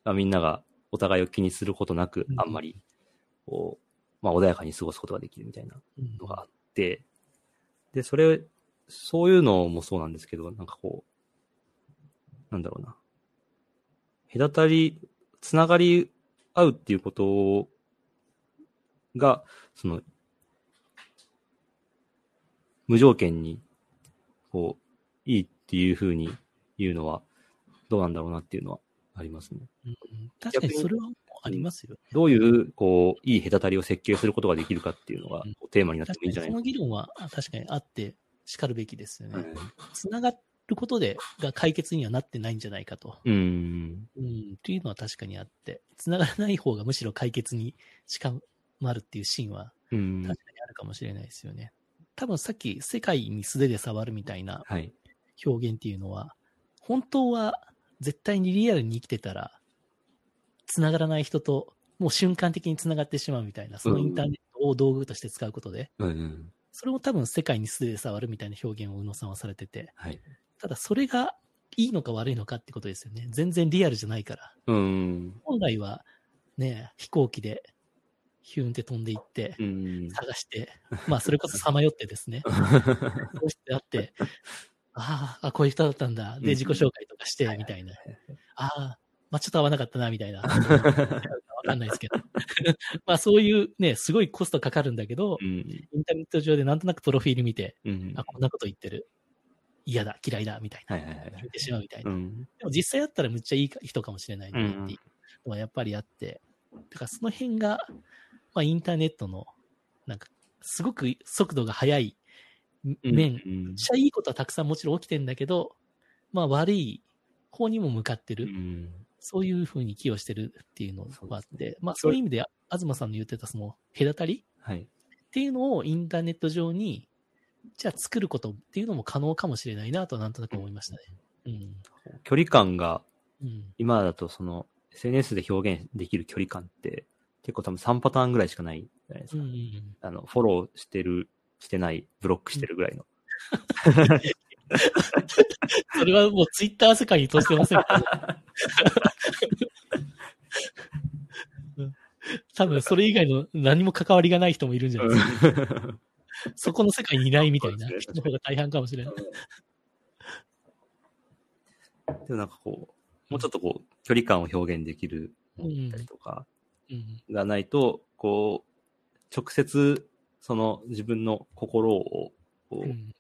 まあ、みんながお互いを気にすることなくう、んあんまり、こう、まあ穏やかに過ごすことができるみたいなうんのがあって、で、それ、そういうのもそうなんですけど、なんかこう、なんだろうな。隔たり、つながり合うっていうことが、その、無条件に、こう、いいっていうふうに言うのは、どうなんだろうなっていうのはありますね。うん確かにそれはありますよ。どういう、こう、いい隔たりを設計することができるかっていうのがテーマになってもいいんじゃないかの議論はあ確かにあって、叱るべきですよね。はいつながることで、が解決にはなってないんじゃないかと。うん。うん、っていうのは確かにあって、つながらない方がむしろ解決に近まるっていうシーンはうん。確かにあるかもしれないですよね。多分さっき世界に素手で触るみたいなはい。表現っていうのは、本当は絶対にリアルに生きてたら、つながらない人ともう瞬間的につながってしまうみたいな、そのインターネットを道具として使うことで、うんうん。それも多分世界に素手で触るみたいな表現を宇野さんはされてて、はい。ただそれがいいのか悪いのかってことですよね。全然リアルじゃないから。うん。本来はね、飛行機でヒューンって飛んでいって、うん。探して、まあそれこそさまよってですね、そうしてあって、あーあ、こういう人だったんだ。うんで、自己紹介とかして、みたいな。ああ、まあちょっと合わなかったな、みたいな。わかんないですけど。まあそういうね、すごいコストかかるんだけど、うん。インターネット上でなんとなくプロフィール見て、うん。あ、こんなこと言ってる。嫌だ、嫌いだ、みたいな。言ってしまうみたいな。うん。でも実際あったらむっちゃいい人かもしれないねうんっていうのはやっぱりあって、だからその辺が、まあインターネットの、なんか、すごく速度が速い面、うんめっちゃいいことはたくさんもちろん起きてんだけど、まあ悪い方にも向かってる、うん。そういうふうに寄与してるっていうのがあって、まあそういう意味で、東さんの言ってたその隔たりはい。っていうのをインターネット上に、じゃあ作ることっていうのも可能かもしれないなとなんとなく思いましたね。うん。距離感が、うん。今だとその SNS で表現できる距離感って結構多分3パターンぐらいしかないじゃないですか。うんうんあの、フォローしてる、してない、ブロックしてるぐらいの。それはもうツイッター世界に通してませんか？ら、うん多分それ以外の何も関わりがない人もいるんじゃないですか？そこの世界にいないみたいな人の方が大半かもしれない。でもなんかこう、もうちょっとこう、距離感を表現できるものだったりとかうん。がないと、こう、直接、その自分の心を、こう、うん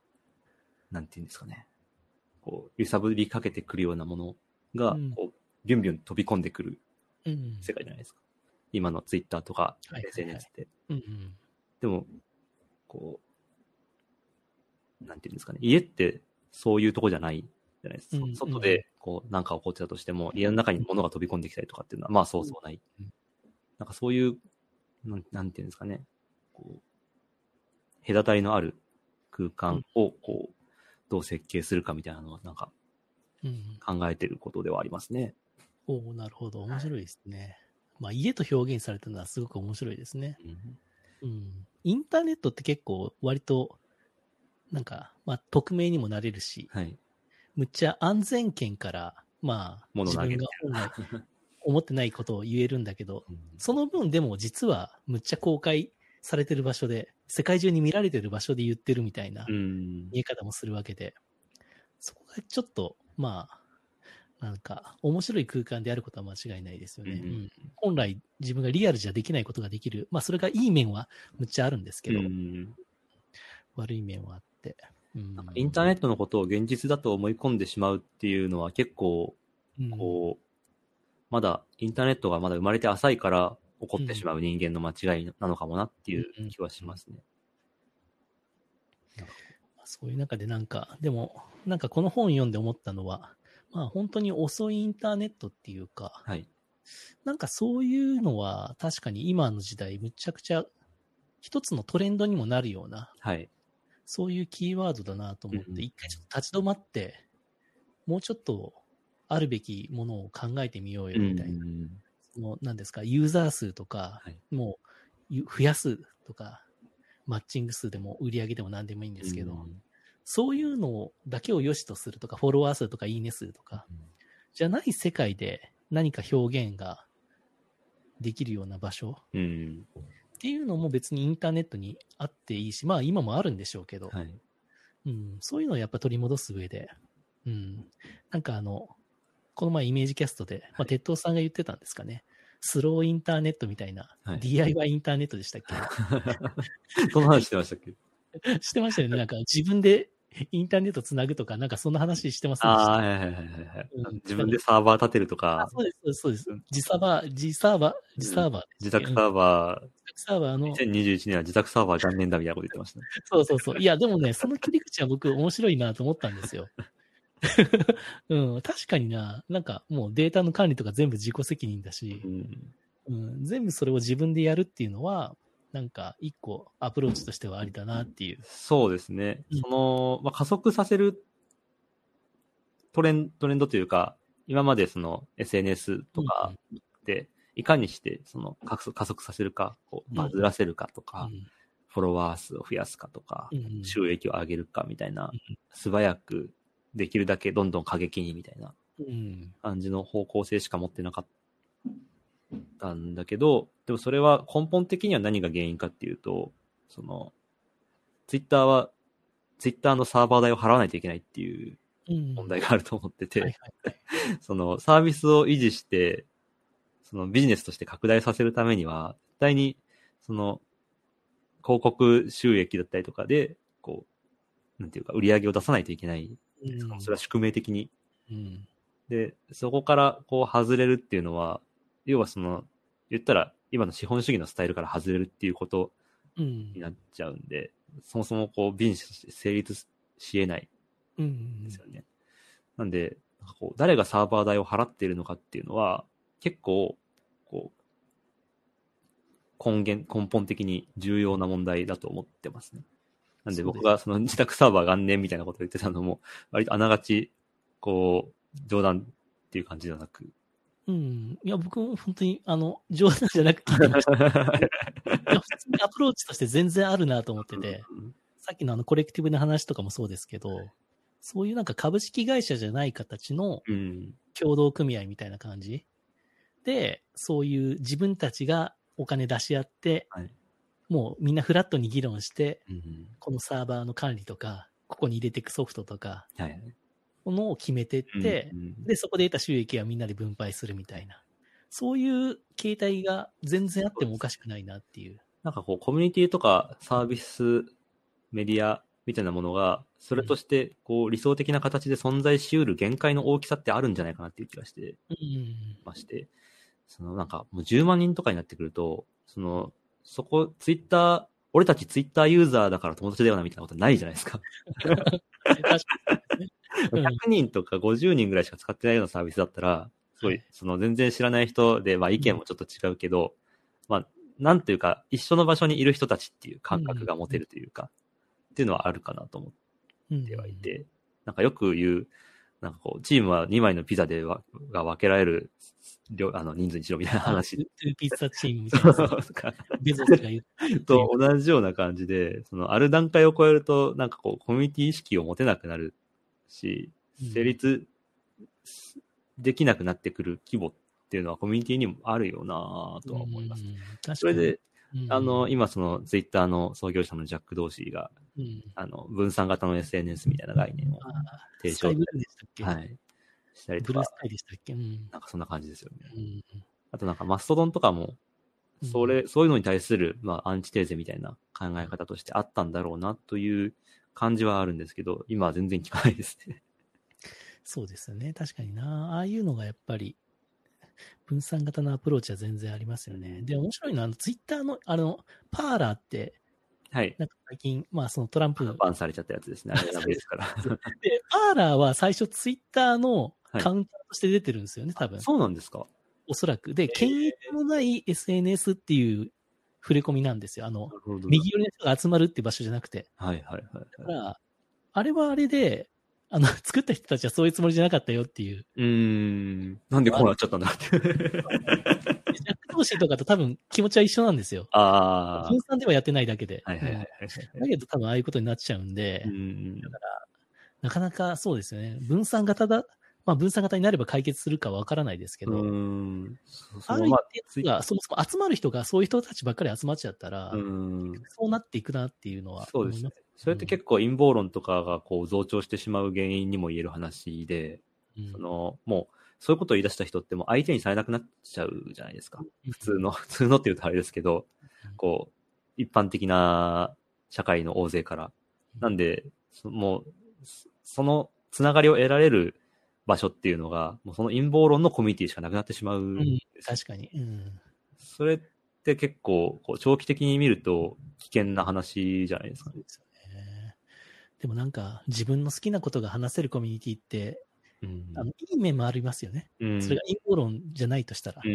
なんていうんですかね、こう、揺さぶりかけてくるようなものが、うんこう、ビュンビュン飛び込んでくるうん。世界じゃないですか。今のツイッターとか SNS って。うん。でも、こう、なんていうんですかね、家ってそういうとこじゃないじゃないですか。うん外で、こう、なんか起こってたとしても、家の中に物が飛び込んできたりとかっていうのは、まあそうそうない。うんなんかそういう、なんなんていうんですかね、こう、隔たりのある空間を、こう、どう設計するかみたいなのは、なんかうん。考えてることではありますね。おおなるほど。面白いですね。まあ、家と表現されたのはすごく面白いですね。うんうん。インターネットって結構割と、なんか、まあ、匿名にもなれるし、はい。むっちゃ安全圏から、まあ、自分が本来思ってないことを言えるんだけど、うんその分でも実はむっちゃ公開されてる場所で、世界中に見られてる場所で言ってるみたいなうん。見え方もするわけで、そこがちょっと、まあ、なんか、面白い空間であることは間違いないですよね。うんうん本来自分がリアルじゃできないことができる。まあ、それがいい面はむっちゃあるんですけど、うん悪い面はあって。うんなんかインターネットのことを現実だと思い込んでしまうっていうのは結構、うんこう、まだインターネットがまだ生まれて浅いから起こってしまう人間の間違いなのかもなっていう気はしますね。そういう中でなんか、でも、なんかこの本読んで思ったのは、まあ本当に遅いインターネットっていうか、はい。なんかそういうのは確かに今の時代むちゃくちゃ一つのトレンドにもなるような、はい。そういうキーワードだなと思っうんうんて、一回ちょっと立ち止まって、もうちょっとあるべきものを考えてみようよみたいな。うんその何ですか、ユーザー数とか、はいもうゆ増やすとか、マッチング数でも売り上げでも何でもいいんですけど、うんそういうのだけを良しとするとか、フォロワー数とかいいね数とか、じゃない世界で何か表現ができるような場所うん。っていうのも別にインターネットにあっていいし、まあ今もあるんでしょうけど、はい。うん、そういうのをやっぱ取り戻す上で、うん、なんかあの、この前イメージキャストで、まあ、鉄道さんが言ってたんですかね。スローインターネットみたいな、はい DIY インターネットでしたっけ？その話してましたっけ？してましたよね。なんか自分でインターネットつなぐとか、なんかそんな話してませんでした？ああ、はいはいはいはいはいうん。自分でサーバー立てるとあか、そうです、そうです、そうです。自サーバー、自サーバー、自サーバー。自宅サーバー。自宅サーバーー、の、2021年は自宅サーバー元年だみたいなこと言ってましたね。そうそうそう。いや、でもね、その切り口は僕面白いなと思ったんですよ。うん、確かにな、なんかもうデータの管理とか全部自己責任だし。う、ん。うん、全部それを自分でやるっていうのは、なんか一個アプローチとしてはありだなっていう。そうですね。うん。その、まあ、加速させるトレントレンドというか、今までその SNS とかで、いかにしてその加速加速させるか、こうバズらせるかとか、フォロワー数を増やすかとかう、ん、収益を上げるかみたいなうん、素早くできるだけどんどん過激にみたいなうん、感じの方向性しか持ってなかったんだけど、でもそれは根本的には何が原因かっていうと、その、ツイッターは、ツイッターのサーバー代を払わないといけないっていううん。問題があると思ってて。そのサービスを維持して、そのビジネスとして拡大させるためには、絶対に、その、広告収益だったりとかで、こう、なんていうか、売り上げを出さないといけない。うんそれは宿命的にうん。で、そこからこう外れるっていうのは、要はその、言ったら今の資本主義のスタイルから外れるっていうことうんに。なっちゃうんで、そもそもこうビジネスとして成立し得ないうんんですよね。なんで、なんかこう誰がサーバー代を払っているのかっていうのは、結構、こう、根源、根本的に重要な問題だと思ってますね。なんで僕がその自宅サーバー元年みたいなことを言ってたのも、割とあながち、こう、冗談っていう感じではなく。うん。いや、僕も本当に、あの、冗談じゃなく聞いてました。いや、普通にアプローチとして全然あるなと思ってて、さっきのあのコレクティブな話とかもそうですけど、そういうなんか株式会社じゃない形のうん。協同組合みたいな感じで、そういう自分たちがお金出し合って、はいもうみんなフラットに議論して、うん。このサーバーの管理とか、ここに入れていくソフトとか、はいはい。ものを決めてってう、んで、そこで得た収益はみんなで分配するみたいな。そういう形態が全然あってもおかしくないなっていう。なんかこう、コミュニティとかサービス、メディアみたいなものが、それとして、こう、理想的な形で存在し得る限界の大きさってあるんじゃないかなっていう気がしてうん。まして、そのなんかもう10万人とかになってくると、その、そこ、ツイッター、俺たちツイッターユーザーだから友達だよなみたいなことないじゃないですか。確かに。ね。うん100人とか50人ぐらいしか使ってないようなサービスだったら、すごはい。い、その全然知らない人で、まあ意見もちょっと違うけど、まあ、なんていうか、一緒の場所にいる人たちっていう感覚が持てるというか、っていうのはあるかなと思うんってはいて、なんかよく言う、なんかこう、チームは2枚のピザでわが分けられる量、あの、人数にしろみたいな話。トゥーピッツァチームみたいな。さ、ベゾスが言と同じような感じで、その、ある段階を超えると、なんかこう、コミュニティ意識を持てなくなるしうん、成立できなくなってくる規模っていうのはコミュニティにもあるよなぁとは思います。うん。確かに。それで、うんあの、今その、ツイッターの創業者のジャック・ドーシーが、うんあの、分散型の SNS みたいな概念をあ提唱はい、したりとかブルース、カイでしたっけ？うん。なんかそんな感じですよね。うんあとなんかマストドンとかも、それ、そういうのに対する、まあ、アンチテーゼみたいな考え方としてあったんだろうなという感じはあるんですけど、今は全然聞かないですね。そうですよね。確かにな。ああいうのがやっぱり、分散型のアプローチは全然ありますよね。で、面白いのは、あの、ツイッターの、あの、パーラーって、はい。なんか最近、まあ、そのトランプ、バンされちゃったやつですね。あれですから。で、パーラーは最初ツイッターのはいカウンターとして出てるんですよね、多分。そうなんですか？おそらく。で、検閲のない SNS っていう触れ込みなんですよ。あの。右寄りの人が集まるって場所じゃなくて。はいはいはいはい。だから、あれはあれで、あの、作った人たちはそういうつもりじゃなかったよっていう。うーん。なんでこうなっちゃったんだって。投資とかと多分気持ちは一緒なんですよ。あ分散ではやってないだけで。あ。はいはいはいだけど多分ああいうことになっちゃうんで、うん。なかなかそうですよね。分散型だ、まあ分散型になれば解決するかわからないですけど、うん。そそある一定が、そもそも集まる人がそういう人たちばっかり集まっちゃったら、うん。そうなっていくなっていうのはそうですね思います。それって結構陰謀論とかがこう増長してしまう原因にも言える話で、うんその、もう、そういうことを言い出した人ってもう相手にされなくなっちゃうじゃないですか。普通の、普通のって言うとあれですけどうん、こう、一般的な社会の大勢から。なんで、そもう、そそのつながりを得られる場所っていうのが、もうその陰謀論のコミュニティしかなくなってしまう。うん確かに。うん。それって結構、こう長期的に見ると危険な話じゃないですかね。でもなんか、自分の好きなことが話せるコミュニティって、うんあの、いい面もありますよね。うんそれが陰謀論じゃないとしたら、うん。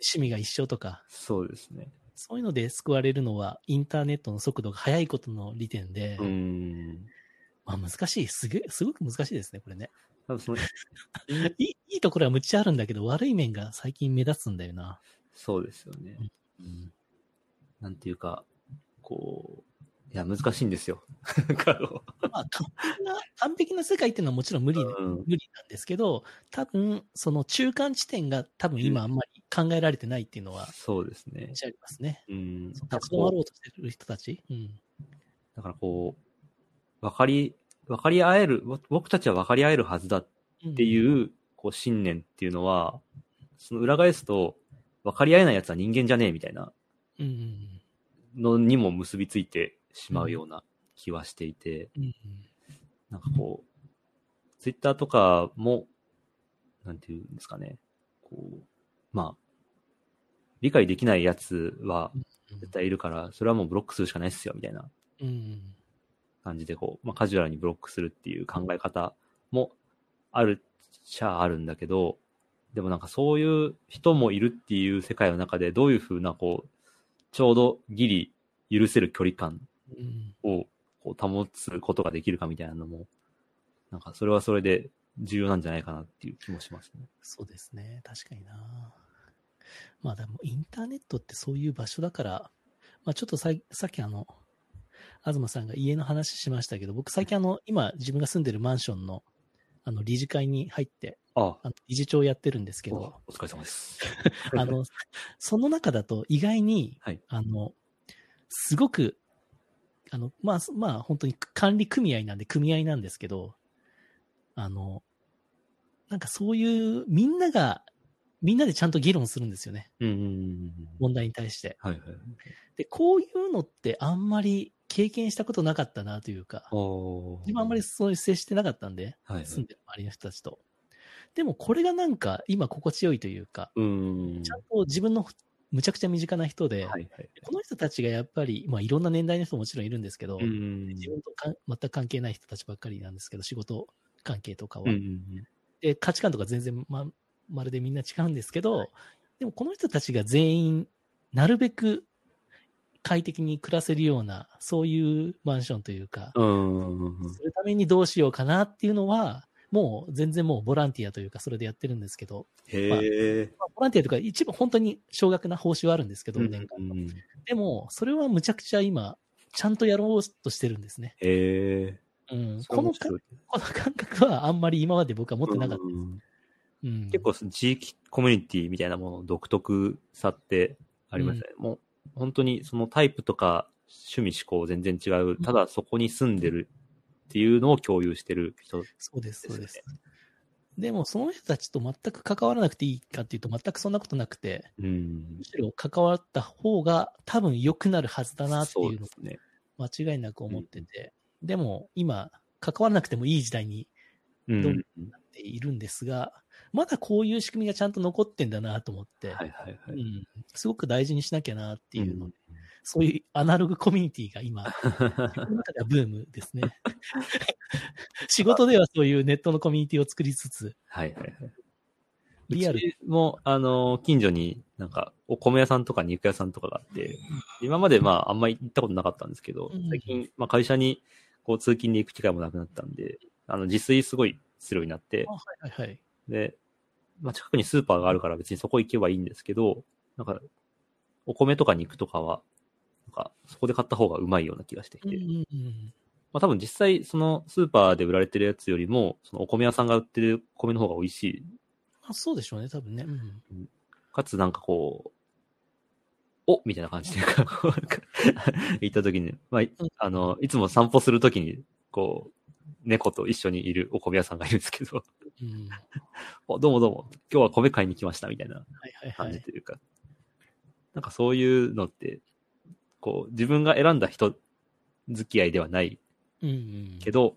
趣味が一緒とか、そうですね。そういうので救われるのは、インターネットの速度が速いことの利点で、うん。まあ難しい。すげすごく難しいですね、これね。その、いいいいところはむっちゃあるんだけど、悪い面が最近目立つんだよな。そうですよね。うんなんていうか、こう、いや、難しいんですよ。まあ、完璧な、完璧な世界っていうのはもちろん無理、ううん無理なんですけど、多分、その中間地点が多分今あんまり考えられてないっていうのは、そうですねありますね。うん。立ち止まろうとしてる人たち？うん。だからこう、分かり、分かり合える、ぼ僕たちは分かり合えるはずだっうんていう、こう、信念っていうのは、その裏返すと、分かり合えない奴は人間じゃねえみたいなうん。のにも結びついてしまうような気はしていて、うん。なんかこう、ツイッターとかも、なんていうんですかね、こう、まあ、理解できないやつは絶対いるから、それはもうブロックするしかないっすよ、みたいなうん。感じで、こう、まあ、カジュアルにブロックするっていう考え方もあるっちゃあるんだけど、でもなんかそういう人もいるっていう世界の中で、どういうふうな、こう、ちょうどギリ許せる距離感うん。をこう保つことができるかみたいなのも、なんかそれはそれで重要なんじゃないかなっていう気もしますね。そうですね。確かにな。まあでも、インターネットってそういう場所だから、まあちょっとさいさっきあの、東さんが家の話しましたけど、僕最近あの、今自分が住んでるマンションの、あの、理事会に入って、ああの理事長やってるんですけおど、お疲れ様です。あの、その中だと意外に、はいあの、すごく、あの、まあ、まあ、本当に管理組合なんで組合なんですけど、あの、なんかそういう、みんなが、みんなでちゃんと議論するんですよね。うんうんうん。問題に対して。はいはい。で、こういうのってあんまり経験したことなかったなというか、お自分あんまりそういう接してなかったんで、はいはい住んでる周りの人たちと。でもこれがなんか今心地よいというか、うん。ちゃんと自分のむちゃくちゃ身近な人で、はいはい。この人たちがやっぱり、まあいろんな年代の人ももちろんいるんですけど、うん。自分とかん全く関係ない人たちばっかりなんですけど、仕事関係とかは。で、価値観とか全然ま、まるでみんな違うんですけど、でもこの人たちが全員、なるべく快適に暮らせるような、そういうマンションというか、うん。うん。するためにどうしようかなっていうのは、もう全然もうボランティアというか、それでやってるんですけど、へえ。まあボランティアとか一番本当に少額な報酬はあるんですけど、うん年間の。うんでも、それはむちゃくちゃ今、ちゃんとやろうとしてるんですね。へえ。うん。このこの感覚はあんまり今まで僕は持ってなかった。うんうん。結構地域コミュニティみたいなものの独特さってありますね。もう本当にそのタイプとか趣味思考全然違う、ただそこに住んでるっていうのを共有してる人。そうです、そうですでも、その人たちと全く関わらなくていいかっていうと、全くそんなことなくて、うんむ。しろ関わった方が多分良くなるはずだなっていうのを。間違いなく思ってて、でも今、関わらなくてもいい時代にうん。どうはいなっているんですが、まだこういう仕組みがちゃんと残ってんだなと思って、はいはい。うん、すごく大事にしなきゃなっていうの、うんそういうアナログコミュニティが今、自分の中ではブームですね。仕事ではそういうネットのコミュニティを作りつつ、はいはいはい。リアルも、あの、近所になんか、お米屋さんとか肉屋さんとかがあって、今までまあ、あんまり行ったことなかったんですけどうん、最近、まあ会社に、こう、通勤で行く機会もなくなったんで、あの、自炊すごいするようになってあ、はいはいはい。で、まあ近くにスーパーがあるから別にそこ行けばいいんですけど、なんか、お米とか肉とかは、か、そこで買った方がうまいような気がしてきて、うんうんうんまあ多分実際、そのスーパーで売られてるやつよりも、そのお米屋さんが売ってる米の方が美味しい。あそうでしょうね、多分ね。うん。かつなんかこう、おみたいな感じで、行った時に、まあ、あの、いつも散歩する時に、こう、猫と一緒にいるお米屋さんがいるんですけど、うん、おどうもどうも、今日は米買いに来ましたみたいなはいはいはい。感じというか、なんかそういうのって、こう、自分が選んだ人付き合いではないうんうん、けど、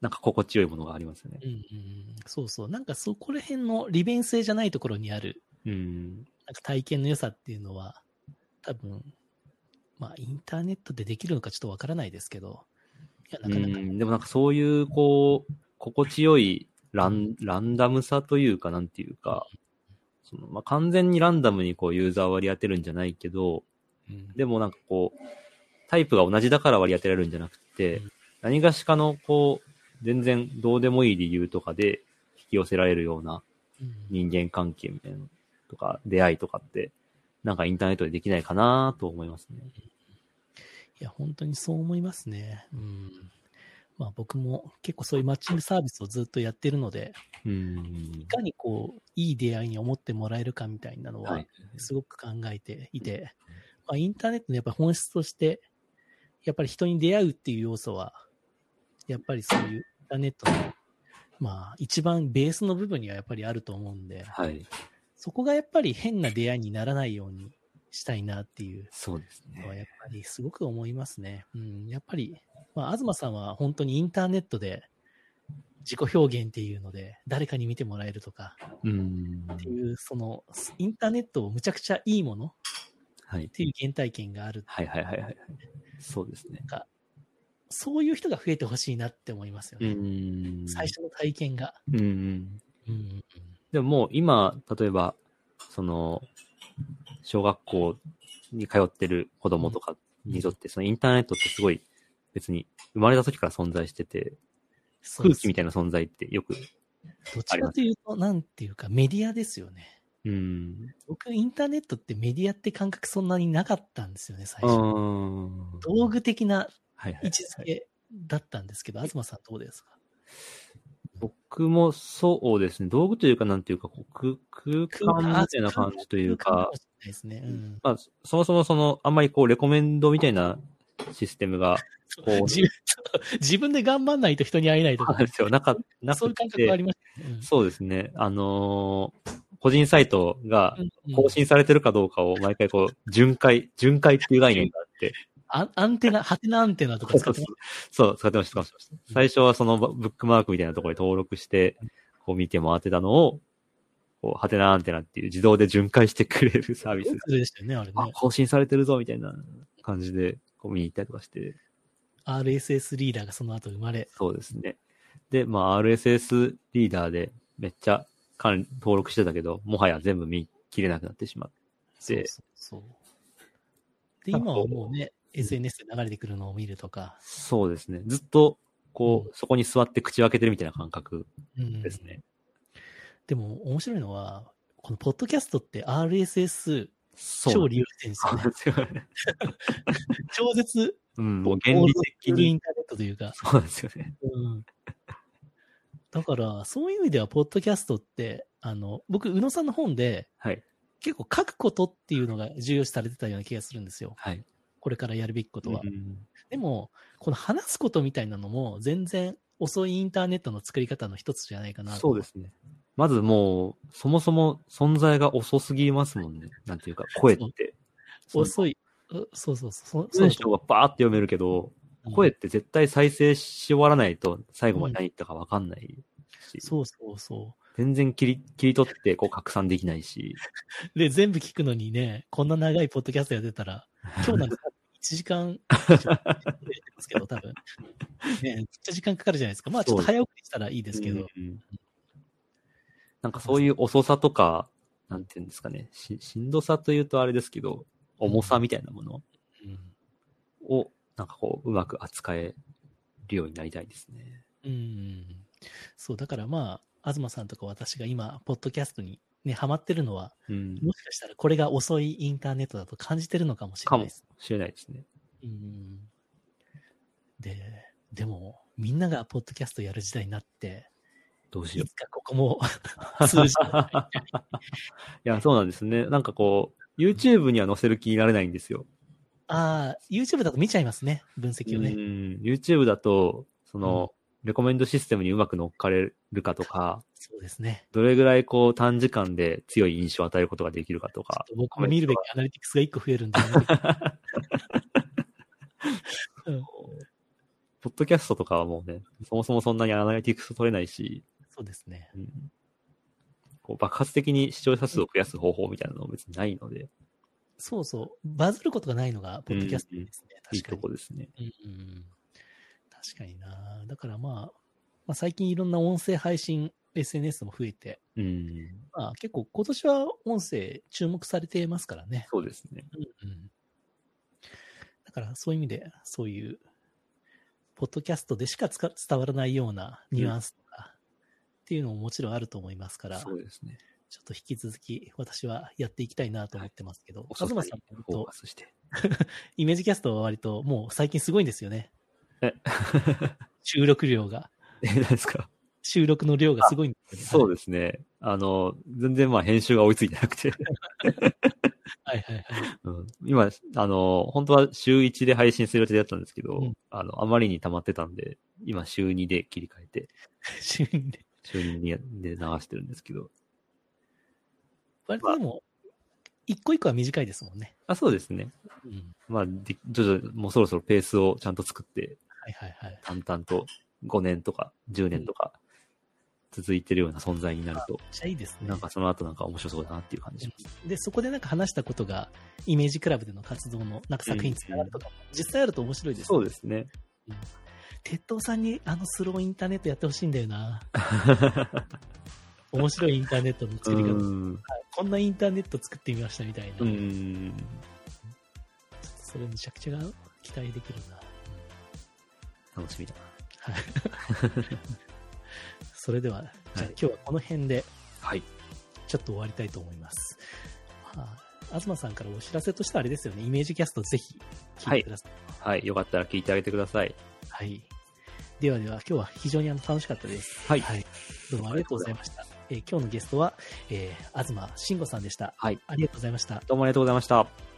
なんか心地よいものがありますよねう。んうん、そうそう。なんかそこら辺の利便性じゃないところにある、うん。なんか体験の良さっていうのは、多分、まあ、インターネットでできるのかちょっとわからないですけど、いや、なかなか、うんでもなんかそういう、こう、心地よいランランダムさというか、なんていうか、そのまあ、完全にランダムにこうユーザー割り当てるんじゃないけど、うんでもなんかこう、タイプが同じだから割り当てられるんじゃなくて、うん何がしかのこう、全然どうでもいい理由とかで引き寄せられるようなうん人間関係みたいなのとか、出会いとかって、なんかインターネットでできないかなと思いますね。いや、本当にそう思いますね。うん。まあ僕も結構そういうマッチングサービスをずっとやってるので、うんい。かにこう、いい出会いに思ってもらえるかみたいなのは、はい。すごく考えていて、まあ、インターネットのやっぱ本質として、やっぱり人に出会うっていう要素は、やっぱりそういうインターネットの、まあ、一番ベースの部分にはやっぱりあると思うんで、はい。そこがやっぱり変な出会いにならないようにしたいなっていうそうですね。やっぱりすごく思いますね。うん、やっぱり、まあ、東さんは本当にインターネットで自己表現っていうので、誰かに見てもらえるとかうん。っていう、その、インターネットをむちゃくちゃいいものっはい。ていう原体験があるはいはいはいはい。そうですね。そういう人が増えてほしいなって思いますようね。ん。最初の体験が。うんうん。うんでももう今、例えば、その、小学校に通ってる子供とかにとって、そのインターネットってすごい別に生まれた時から存在してて、空気みたいな存在ってよく、どちらというと、なんていうか、メディアですよね。うん。僕、インターネットってメディアって感覚そんなになかったんですよね、最う初。ん。道具的なはいはい位置づけだったんですけど、東さんどうですか？僕もそうですね。道具というか、なんていうか、こう空空間みたいな感じというかですね。うん。まあ、そもそもその、あんまりこう、レコメンドみたいなシステムが、こう自分 自分で頑張んないと人に会えないとかですよ。なか、なくそういう感覚はあて、りましたね。そうですね。あのー個人サイトが更新されてるかどうかを毎回こう、巡回、巡回っていう概念があって、あアンテナ、ハテナアンテナとか使ってます？そう、使ってました、使ってました。最初はそのブックマークみたいなところに登録して、こう見て回ってたのを、こう、ハテナアンテナっていう自動で巡回してくれるサービスがそれでしたよね、あれあね、。更新されてるぞ、みたいな感じで、こう見に行ったりとかして、RSS リーダーがその後生まれ。そうですね。で、まあ、RSS リーダーでめっちゃ登録してたけど、もはや全部見切れなくなってしまって、そう。で、今はもうね、SNS で流れてくるのを見るとか。そうですね。ずっと、こう、そこに座って口を開けてるみたいな感覚うんですね。でも面白いのは、このポッドキャストって RSS 超利用してるんですよね。超絶、うん、もう原理的に。インターネットというか。そうですよね。うん。だから、そういう意味では、ポッドキャストって、あの、僕、宇野さんの本で、はい。結構書くことっていうのが重要視されてたような気がするんですよ。はい。これからやるべきことは。うんでも、この話すことみたいなのも、全然遅いインターネットの作り方の一つじゃないかなとそうですね。まずもう、そもそも存在が遅すぎますもんね。なんていうか、声って。遅い。うそうそうそう。そ文章がバーって読めるけど、うん声って絶対再生し終わらないと最後まで何言ったかわかんないし、そうそうそ全然切り切り取ってこう拡散できないし、う。で、全部聞くのにね、こんな長いポッドキャストやってたら、今日なんか1時間 すけど、多分。ね、めっちゃ時間かかるじゃないですか。まあちょっと早送りしたらいいですけど。うんなんかそういう遅さとか、なんていうんですかね、ししんどさというとあれですけど、重さみたいなものうんを、なんかこう、うまく扱えるようになりたいですね。うん。そう、だからまあ、東さんとか私が今、ポッドキャストにね、ハマってるのは、うん。もしかしたらこれが遅いインターネットだと感じてるのかもしれかもないです。しれないですね。うん。で、でも、みんながポッドキャストやる時代になって、どうしよいつかここも 通じう。いや、そうなんですね。なんかこう、YouTube には載せる気になれないんですよ。ああ、YouTube だと見ちゃいますね、分析をね。うん。YouTube だと、その、レコメンドシステムにうまく乗っかれるかとか、そうですね。どれぐらいこう短時間で強い印象を与えることができるかとか、と僕も見るべきアナリティクスが1個増えるんで、うんポッドキャストとかはもうね、そもそもそんなにアナリティクス取れないし、そうですね。うんこう爆発的に視聴者数を増やす方法みたいなのも別にないので、そうそう。バズることがないのが、ポッドキャストですね。いいと確かに。こですね。うんうん確かにな。だからまあ、まあ、最近いろんな音声配信 SNS も増えて、うん。まあ結構今年は音声注目されてますからね。そうですね。うんうんだからそういう意味で、そういう、ポッドキャストでしか伝わらないようなニュアンスとか、っていうのももちろんあると思いますから、そうですね。っと引き続き私はやっていきたいなと思ってますけど、遅さに東さんって本フォー当カスして。イメージキャストは割ともう最近すごいんですよね。え、収録量が。え、何ですか？収録の量がすごいんですよね。そうですね。あの、全然まあ編集が追いついてなくて。はいはいはい。うん、今、あの、本当は週1で配信する予定だったんですけど、うんあの、あまりに溜まってたんで、今週2で切り替えて、週にで。週2で流してるんですけど。割とでも、一個一個は短いですもんね。あ、そうですね。うん。まあ、で徐々に、もうそろそろペースをちゃんと作って、はいはいはい。淡々と5年とか10年とか続いてるような存在になると、めっちゃいいですね。なんかその後なんか面白そうだなっていう感じします。で、そこでなんか話したことが、イメージクラブでの活動のなんか作品につながるとかも、実際あると面白いです、そうですね。鉄道さんにあのスローインターネットやってほしいんだよな。面白いインターネットの作り方。うんこんなインターネット作ってみましたみたいな。うん。それめちゃくちゃ期待できるな。楽しみだはい。それでは、じゃあはい今日はこの辺でな。はい。ちょっと終わりたいと思います。まあ、東さんからお知らせとしてはあれですよね、イメージキャストぜひ聞いてください。はい。よかったら聞いてあげてください。はい。ではでは、今日は非常にあの楽しかったです。はいどうもありがとうございました。えー今日のゲストは、えー、東慎吾さんでした。はい。ありがとうございました。どうもありがとうございました。